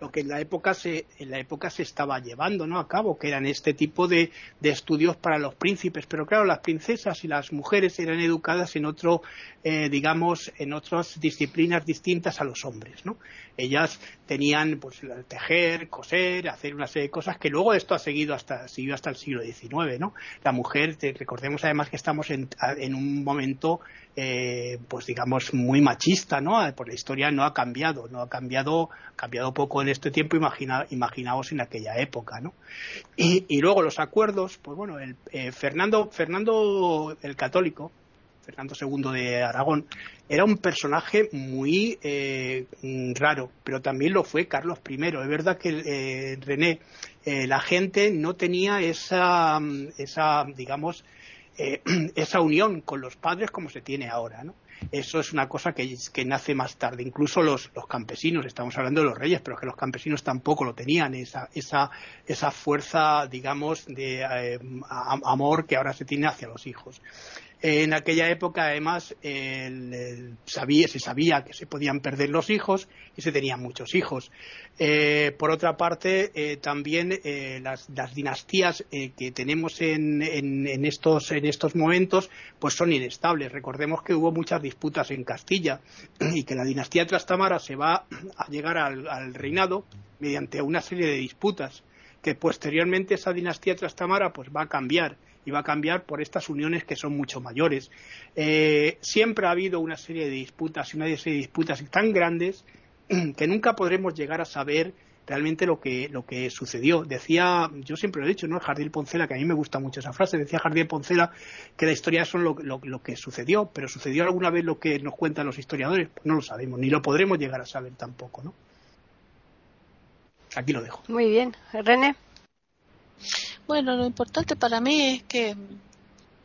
Speaker 2: lo que en la época se en la época se estaba llevando, ¿no? A cabo, que eran este tipo de, de estudios para los príncipes. Pero claro, las princesas y las mujeres eran educadas en otro, eh, digamos, en otras disciplinas distintas a los hombres, ¿no? Ellas tenían, pues, tejer, coser, hacer una serie de cosas que luego esto ha seguido hasta, siguió hasta el siglo XIX, ¿no? La mujer, recordemos además que estamos en, un momento, eh, pues, digamos, muy machista, ¿no? Por la historia no ha cambiado, no ha cambiado, cambiado poco en este tiempo, imagina, imaginaos en aquella época, ¿no? Y, luego los acuerdos, pues bueno, el, eh, Fernando, Fernando el Católico, Fernando II de Aragón, era un personaje muy eh, raro, pero también lo fue Carlos I. Es verdad que eh, René, eh, la gente no tenía esa, esa digamos, esa unión con los padres como se tiene ahora, ¿no? Eso es una cosa que, nace más tarde. Incluso los, los, campesinos, estamos hablando de los reyes, pero es que los campesinos tampoco lo tenían, esa, esa, esa fuerza, digamos, de eh, amor que ahora se tiene hacia los hijos. En aquella época, además, sabía, se sabía que se podían perder los hijos y se tenían muchos hijos. Eh, por otra parte, eh, también eh, las, dinastías que tenemos en, estos, en estos momentos pues son inestables. Recordemos que hubo muchas disputas en Castilla y que la dinastía Trastamara se va a llegar al reinado mediante una serie de disputas que posteriormente esa dinastía Trastamara pues va a cambiar y va a cambiar por estas uniones que son mucho mayores. Eh, siempre ha habido una serie de disputas y una serie de disputas tan grandes que nunca podremos llegar a saber realmente lo que, lo que sucedió. Decía, yo siempre lo he dicho, ¿no? Jardín Poncela, que a mí me gusta mucho esa frase, decía Jardín Poncela que la historia son lo, lo, que sucedió, pero ¿sucedió alguna vez lo que nos cuentan los historiadores? Pues no lo sabemos, ni lo podremos llegar a saber tampoco, ¿no? Aquí lo dejo.
Speaker 1: Muy bien. René.
Speaker 3: Bueno, lo importante para mí es que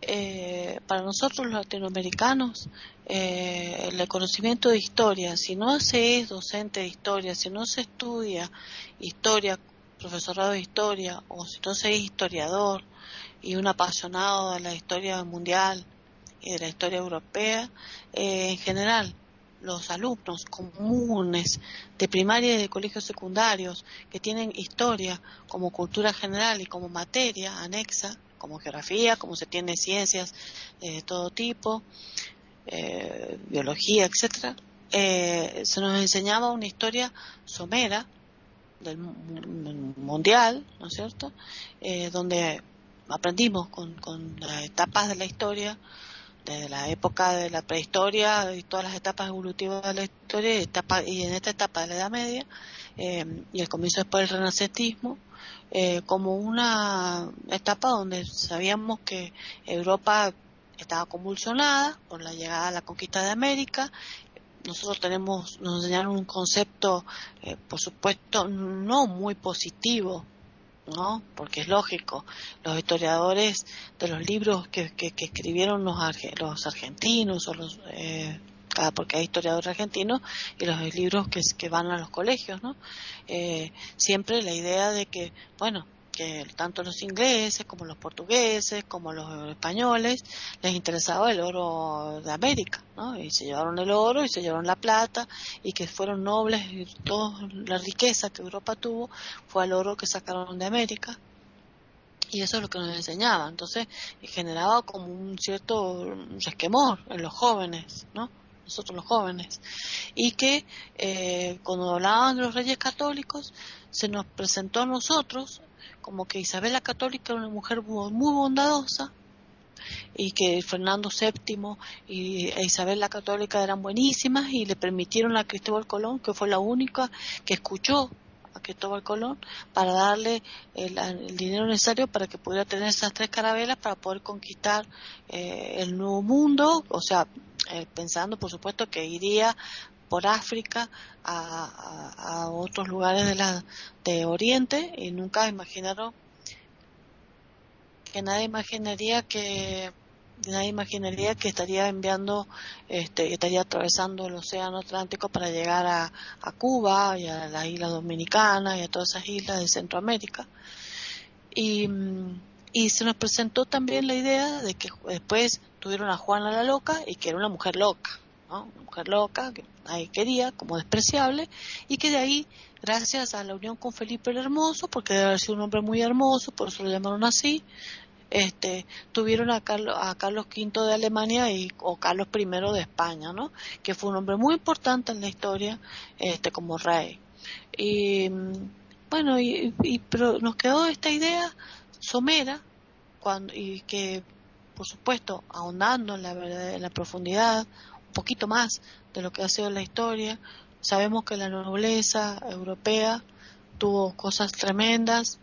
Speaker 3: eh, para nosotros los latinoamericanos eh, el conocimiento de historia, si no se es docente de historia, si no se estudia historia, profesorado de historia, o si no se es historiador y un apasionado de la historia mundial y de la historia europea, eh, en general los alumnos comunes de primaria y de colegios secundarios que tienen historia como cultura general y como materia anexa, como geografía, como se tiene ciencias de todo tipo, eh, biología, etcétera, eh, se nos enseñaba una historia somera del mundial, ¿no es cierto? Eh, donde aprendimos con, con las etapas de la historia desde la época de la prehistoria y todas las etapas evolutivas de la historia y, etapa, y en esta etapa de la Edad Media eh, y el comienzo después del Renacentismo eh, como una etapa donde sabíamos que Europa estaba convulsionada por la llegada a la conquista de América. Nosotros tenemos nos enseñaron un concepto eh, por supuesto no muy positivo ¿no? Porque es lógico, los historiadores de los libros que, que, escribieron los, los argentinos o los eh, porque hay historiadores argentinos y los libros que, que van a los colegios, ¿no? Eh, siempre la idea de que, bueno, que tanto los ingleses como los portugueses como los españoles les interesaba el oro de América, ¿no? Y se llevaron el oro y se llevaron la plata y que fueron nobles y toda la riqueza que Europa tuvo fue el oro que sacaron de América. Y eso es lo que nos enseñaba. Entonces generaba como un cierto resquemor en los jóvenes, ¿no? Nosotros los jóvenes, y que eh, cuando hablaban de los reyes católicos se nos presentó a nosotros como que Isabel la Católica era una mujer muy bondadosa y que Fernando VII y e Isabel la Católica eran buenísimas y le permitieron a Cristóbal Colón, que fue la única que escuchó a Cristóbal Colón para darle el, dinero necesario para que pudiera tener esas tres carabelas para poder conquistar eh, el nuevo mundo, o sea, eh, pensando por supuesto que iría por África a, otros lugares de la de Oriente y nunca imaginaron que nadie imaginaría que nadie imaginaría que estaría enviando este estaría atravesando el océano Atlántico para llegar a, a Cuba y a las islas dominicanas y a todas esas islas de Centroamérica. Y, y se nos presentó también la idea de que después tuvieron a Juana la loca y que era una mujer loca una mujer loca que nadie quería, como despreciable, y que de ahí, gracias a la unión con Felipe el Hermoso, porque debe haber sido un hombre muy hermoso, por eso lo llamaron así, este, tuvieron a Carlos, a Carlos V de Alemania y, o Carlos I de España, ¿no? Que fue un hombre muy importante en la historia, este, como rey. Y, bueno, y, pero nos quedó esta idea somera, cuando, y que, por supuesto, ahondando en la, en la profundidad, poquito más de lo que ha sido la historia. Sabemos que la nobleza europea tuvo cosas tremendas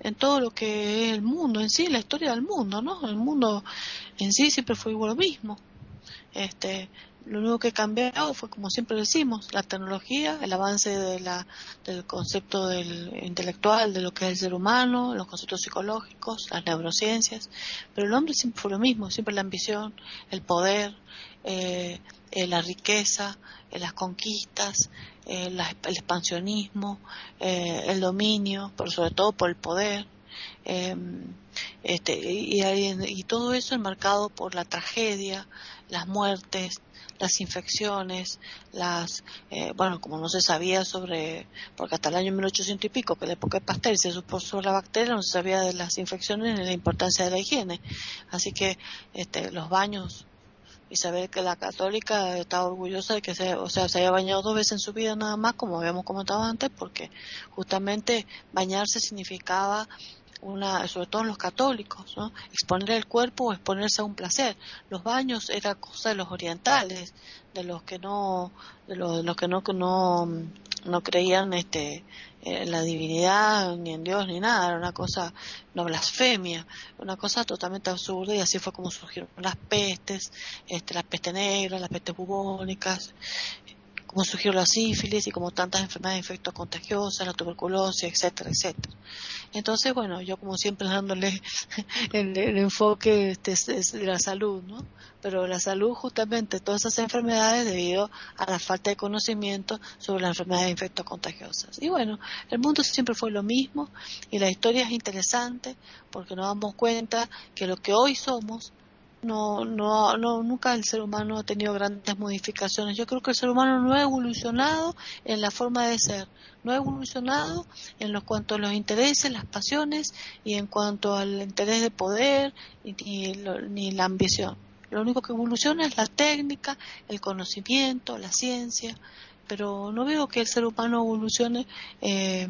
Speaker 3: en todo lo que es el mundo en sí, la historia del mundo, ¿no? El mundo en sí siempre fue igual lo mismo. Este, lo único que cambió fue, como siempre decimos, la tecnología, el avance de la, del concepto del intelectual, de lo que es el ser humano, los conceptos psicológicos, las neurociencias, pero el hombre siempre fue lo mismo, siempre la ambición, el poder, eh, eh, la riqueza, eh, las conquistas, el expansionismo, el dominio, pero sobre todo por el poder. Este, y, y todo eso enmarcado por la tragedia, las muertes, las infecciones, las, eh, bueno, como no se sabía sobre, porque hasta el año 1800 y pico, que la época de Pasteur se supo sobre la bacteria, no se sabía de las infecciones ni la importancia de la higiene. Así que este, los baños y saber que la católica estaba orgullosa de que se, o sea, se haya bañado dos veces en su vida nada más, como habíamos comentado antes, porque justamente bañarse significaba una, sobre todo en los católicos, ¿no? exponer el cuerpo o exponerse a un placer. Los baños era cosa de los orientales, de los que no, de los, que no, no, no creían este, en la divinidad, ni en Dios, ni nada, era una cosa, una blasfemia, una cosa totalmente absurda y así fue como surgieron las pestes, este, la peste negra, las pestes bubónicas, como surgió la sífilis y como tantas enfermedades de infectos contagiosos, la tuberculosis, etcétera, etcétera. Entonces, bueno, yo como siempre dándole el, enfoque este, de la salud, ¿no? Pero la salud justamente, todas esas enfermedades debido a la falta de conocimiento sobre las enfermedades de infectos contagiosos. Y bueno, el mundo siempre fue lo mismo y la historia es interesante porque nos damos cuenta que lo que hoy somos no, no, no, nunca el ser humano ha tenido grandes modificaciones. Yo creo que el ser humano no ha evolucionado en la forma de ser, no ha evolucionado en lo cuanto a los intereses, las pasiones y en cuanto al interés de poder ni, ni la ambición. Lo único que evoluciona es la técnica, el conocimiento, la ciencia, pero no veo que el ser humano evolucione eh,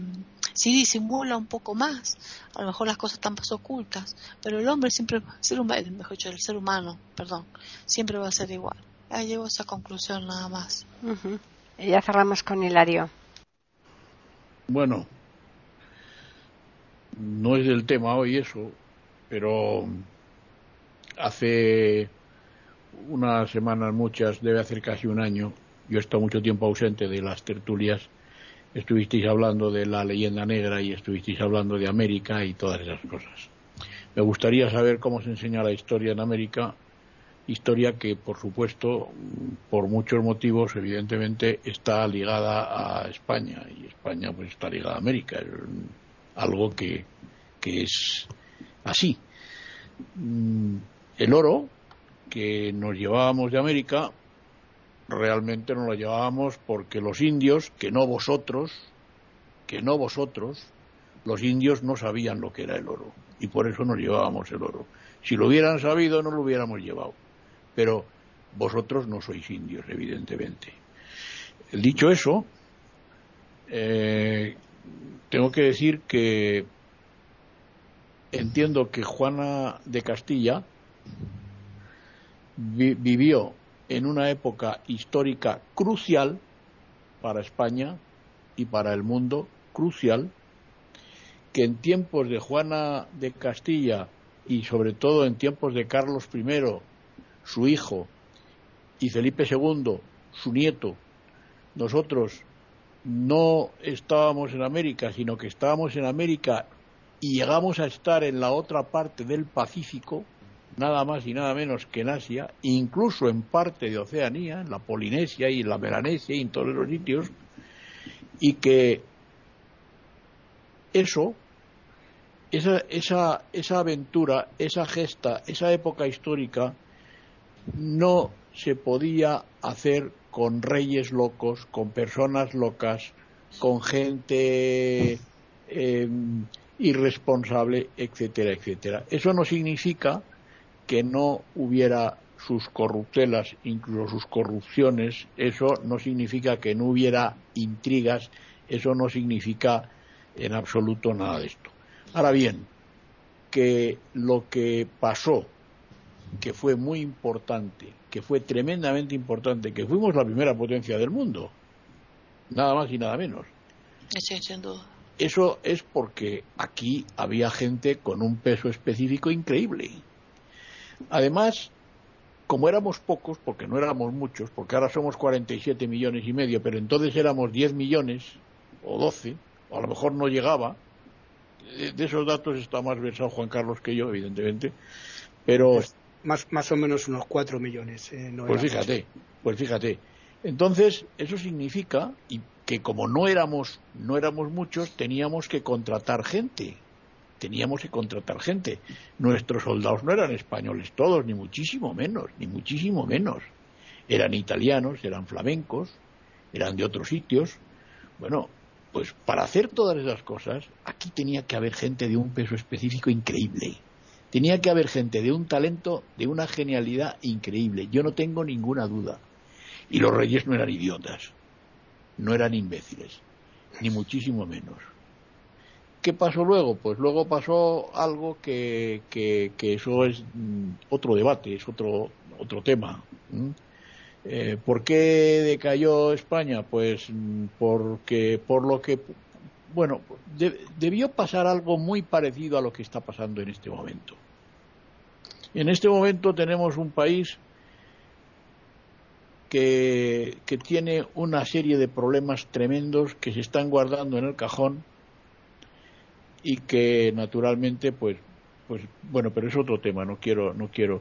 Speaker 3: sí disimula un poco más, a lo mejor las cosas están más ocultas, pero el hombre siempre, el ser humano, mejor dicho, el ser humano, perdón, siempre va a ser igual. Ahí llego a esa conclusión nada más.
Speaker 1: Y ya cerramos con Hilario.
Speaker 4: Bueno, no es el tema hoy eso, pero hace unas semanas, muchas, debe hacer casi un año, yo he estado mucho tiempo ausente de las tertulias estuvisteis hablando de la leyenda negra y estuvisteis hablando de América y todas esas cosas. Me gustaría saber cómo se enseña la historia en América, historia que, por supuesto, por muchos motivos, evidentemente, está ligada a España y España pues está ligada a América, es algo que, que es así. Mm, el oro que nos llevábamos de América realmente no lo llevábamos porque los indios, que no vosotros, que no vosotros, los indios no sabían lo que era el oro y por eso nos llevábamos el oro. Si lo hubieran sabido no lo hubiéramos llevado, pero vosotros no sois indios, evidentemente. Dicho eso, eh, tengo que decir que entiendo que Juana de Castilla vivió en una época histórica crucial para España y para el mundo, crucial, que en tiempos de Juana de Castilla y sobre todo en tiempos de Carlos I, su hijo, y Felipe II, su nieto, nosotros no estábamos en América, sino que estábamos en América y llegamos a estar en la otra parte del Pacífico, nada más y nada menos que en Asia, incluso en parte de Oceanía, en la Polinesia y en la Melanesia y en todos los sitios, y que eso, esa, esa, esa aventura, esa gesta, esa época histórica, no se podía hacer con reyes locos, con personas locas, con gente eh, irresponsable, etcétera, etcétera. Eso no significa que no hubiera sus corruptelas, incluso sus corrupciones, eso no significa que no hubiera intrigas, eso no significa en absoluto nada de esto. Ahora bien, que lo que pasó, que fue muy importante, que fue tremendamente importante, que fuimos la primera potencia del mundo, nada más y nada menos. Eso es porque aquí había gente con un peso específico increíble Además, como éramos pocos, porque no éramos muchos, porque ahora somos 47 millones y medio, pero entonces éramos 10 millones o 12, o a lo mejor no llegaba, de esos datos está más versado Juan Carlos que yo, evidentemente, pero...
Speaker 2: Más, más o menos unos 4 millones. Eh,
Speaker 4: pues fíjate, pues fíjate. Entonces, eso significa y que como no éramos, no éramos muchos, teníamos que contratar gente. Teníamos que contratar gente. Nuestros soldados no eran españoles todos, ni muchísimo menos, ni muchísimo menos. Eran italianos, eran flamencos, eran de otros sitios. Bueno, pues para hacer todas esas cosas, aquí tenía que haber gente de un peso específico increíble. Tenía que haber gente de un talento, de una genialidad increíble. Yo no tengo ninguna duda. Y los reyes no eran idiotas, no eran imbéciles, ni muchísimo menos. ¿Qué pasó luego? Pues luego pasó algo que, que, eso es mm, otro debate, es otro, otro tema. Eh, ¿Por qué decayó España? Pues mm, porque por lo que bueno debió pasar algo muy parecido a lo que está pasando en este momento. En este momento tenemos un país que, que tiene una serie de problemas tremendos que se están guardando en el cajón y que naturalmente pues pues bueno pero es otro tema no quiero no quiero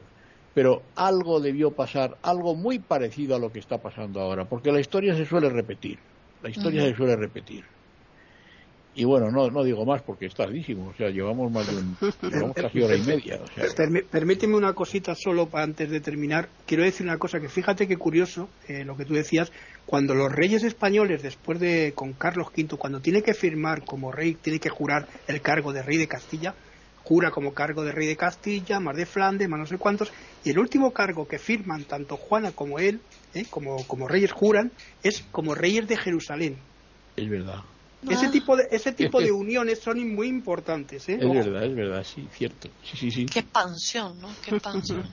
Speaker 4: pero algo debió pasar, algo muy parecido a lo que está pasando ahora, porque la historia se suele repetir, la historia se suele repetir. Y bueno, no, no digo más porque es tardísimo, o sea, llevamos más de un, llevamos casi hora y media.
Speaker 2: Permíteme una cosita solo antes de terminar. Quiero decir una cosa que fíjate qué curioso eh, lo que tú decías, cuando los reyes españoles, después de con Carlos V, cuando tiene que firmar como rey, tiene que jurar el cargo de rey de Castilla, jura como cargo de rey de Castilla, más de Flandes, más no sé cuántos, y el último cargo que firman tanto Juana como él, ¿eh? como, como reyes juran, es como reyes de Jerusalén.
Speaker 4: Es verdad.
Speaker 2: Ese tipo de, ese tipo de uniones son muy importantes. ¿eh?
Speaker 4: Es verdad, es verdad, sí, cierto. Sí, sí, sí.
Speaker 3: Qué expansión, ¿no? Qué expansión.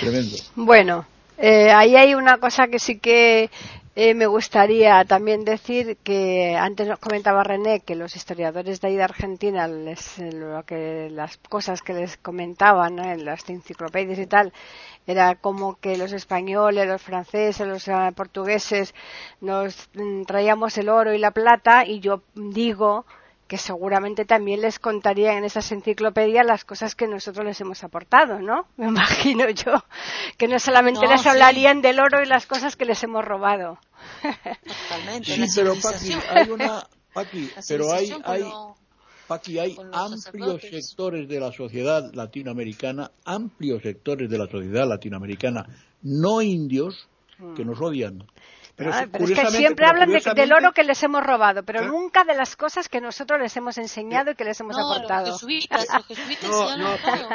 Speaker 4: Tremendo.
Speaker 1: Bueno, eh, ahí hay una cosa que sí que eh, me gustaría también decir que antes nos comentaba René que los historiadores de ahí de Argentina, les, lo que, las cosas que les comentaban en las enciclopedias y tal, era como que los españoles, los franceses, los eh, portugueses nos mm, traíamos el oro y la plata y yo digo que seguramente también les contaría en esas enciclopedias las cosas que nosotros les hemos aportado, ¿no? Me imagino yo que no solamente les hablarían del oro y las cosas que les hemos robado.
Speaker 4: Totalmente. Sí, pero Paqui, hay una, pero hay, hay, hay amplios sectores de la sociedad latinoamericana, amplios sectores de la sociedad latinoamericana, no indios, que mm. nos odian.
Speaker 1: Pero, es que siempre hablan del oro que les hemos robado, pero nunca de las cosas que nosotros les hemos enseñado y que les hemos aportado.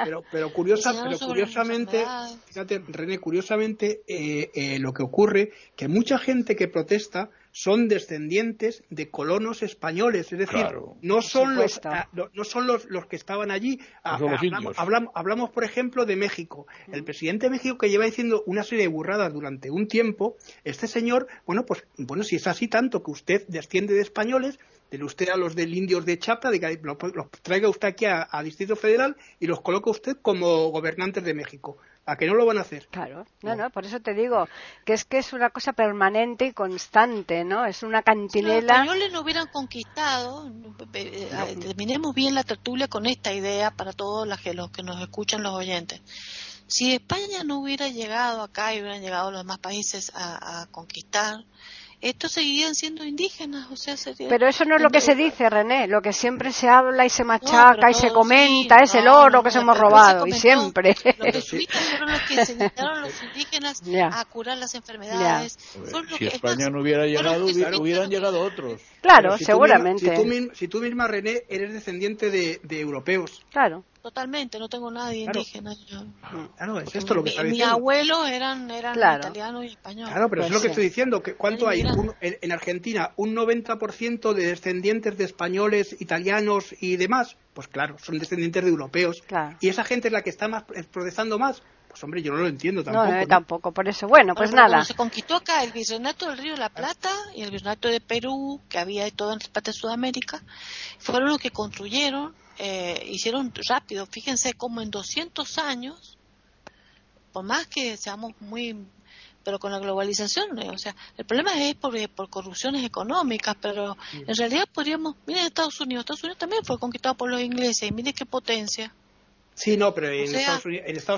Speaker 2: pero, pero, curiosamente, fíjate, René, curiosamente, eh, eh, lo que ocurre, que mucha gente que protesta son descendientes de colonos españoles, es decir, no son los ah, no, son los, los, que estaban allí. Ah, hablamos, hablamos, por ejemplo, de México. El presidente de México que lleva diciendo una serie de burradas durante un tiempo, este señor, bueno, pues bueno, si es así tanto que usted desciende de españoles, de usted a los del indios de Chapa, de que los, traiga usted aquí a, a, Distrito Federal y los coloca usted como gobernantes de México. ¿A que no lo van a hacer?
Speaker 1: Claro, no, no, por eso te digo que es que es una cosa permanente y constante, ¿no? Es una cantinela. Si los
Speaker 3: españoles no hubieran conquistado, eh, eh, terminemos bien la tertulia con esta idea para todos los que, los que nos escuchan los oyentes. Si España no hubiera llegado acá y hubieran llegado los demás países a conquistar, estos seguirían siendo indígenas, o sea,
Speaker 1: Pero eso no es lo que se dice, René, lo que siempre se habla y se machaca y se comenta es el oro que se hemos robado, y siempre.
Speaker 3: Los jesuitas fueron los que se a los indígenas a curar las enfermedades.
Speaker 4: si España no hubiera llegado, hubieran llegado otros.
Speaker 1: Claro, seguramente.
Speaker 2: si, tú, misma, René, eres descendiente de, de europeos.
Speaker 1: Claro.
Speaker 3: Totalmente, no tengo nadie indígena.
Speaker 2: Claro, es esto lo que
Speaker 3: mi, mi abuelo eran, eran italianos y españoles.
Speaker 2: Claro, pero es lo que estoy diciendo. Que ¿Cuánto hay? en, Argentina, un 90% de descendientes de españoles, italianos y demás. Pues claro, son descendientes de europeos. Y esa gente es la que está más protestando más. Pues hombre, yo no lo entiendo tampoco.
Speaker 1: No, tampoco, por eso. Bueno, pues nada.
Speaker 3: se conquistó acá el virreinato del Río de la Plata y el virreinato de Perú, que había de todo en las partes de Sudamérica, fueron los que construyeron eh, hicieron rápido. Fíjense cómo en 200 años por más que seamos muy pero con la globalización, o sea, el problema es por, por corrupciones económicas, pero en realidad podríamos, miren Estados Unidos, Estados Unidos también fue conquistado por los ingleses, y miren qué potencia.
Speaker 2: Sí, no, pero en, Estados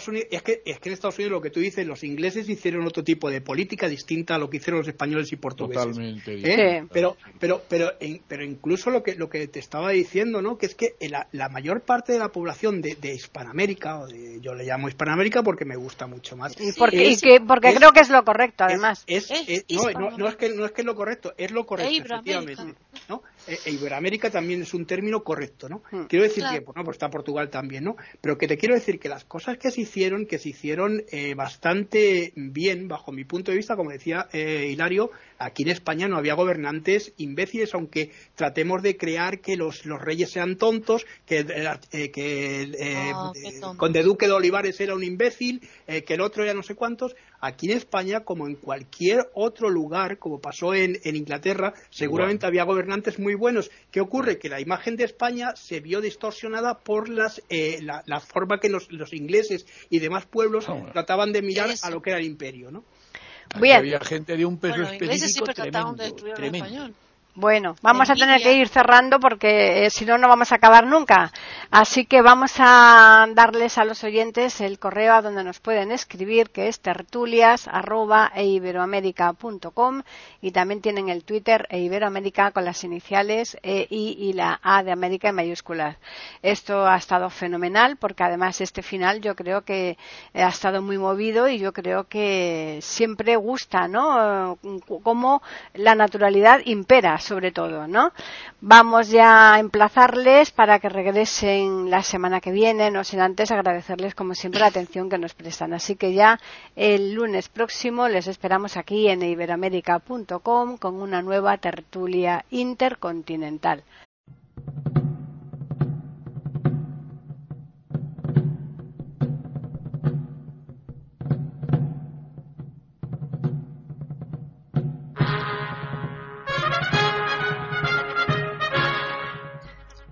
Speaker 2: Unidos, es que es que en Estados Unidos lo que tú dices, los ingleses hicieron otro tipo de política distinta a lo que hicieron los españoles y portugueses.
Speaker 4: Totalmente.
Speaker 2: ¿Eh? Pero pero pero pero incluso lo que lo que te estaba diciendo, ¿no? Que es que la, mayor parte de la población de, Hispanoamérica, o de, yo le llamo Hispanoamérica porque me gusta mucho más.
Speaker 1: Y porque, porque creo que es lo correcto, además.
Speaker 2: Es, no, no, es que no es que es lo correcto, es lo correcto, efectivamente. ¿No? E, e Iberoamérica también es un término correcto, ¿no? Hmm. Quiero decir que, bueno, pues está Portugal también, ¿no? Pero que te quiero decir que las cosas que se hicieron, que se hicieron eh, bastante bien, bajo mi punto de vista, como decía eh, Hilario, aquí en España no había gobernantes imbéciles, aunque tratemos de crear que los, los reyes sean tontos, que, eh, que el oh, conde duque de Olivares era un imbécil, que el otro era no sé cuántos. Aquí en España, como en cualquier otro lugar, como pasó en, en Inglaterra, seguramente había gobernantes muy buenos. ¿Qué ocurre? Que la imagen de España se vio distorsionada por las, eh, la, forma que los, ingleses y demás pueblos ah, trataban de mirar a lo que era el imperio, ¿no?
Speaker 4: Había gente de un peso específico tremendo, tremendo.
Speaker 1: Bueno, vamos a tener que ir cerrando porque eh, si no, no vamos a acabar nunca. Así que vamos a darles a los oyentes el correo a donde nos pueden escribir, que es tertulias.eiberoamerica.com y también tienen el Twitter e Iberoamérica con las iniciales E, I y la A de América en mayúsculas. Esto ha estado fenomenal porque además este final yo creo que ha estado muy movido y yo creo que siempre gusta, ¿no? Cómo la naturalidad impera sobre todo, ¿no? Vamos ya a emplazarles para que regresen la semana que viene, no sin antes agradecerles como siempre la atención que nos prestan. Así que ya el lunes próximo les esperamos aquí en iberoamérica.com con una nueva tertulia intercontinental.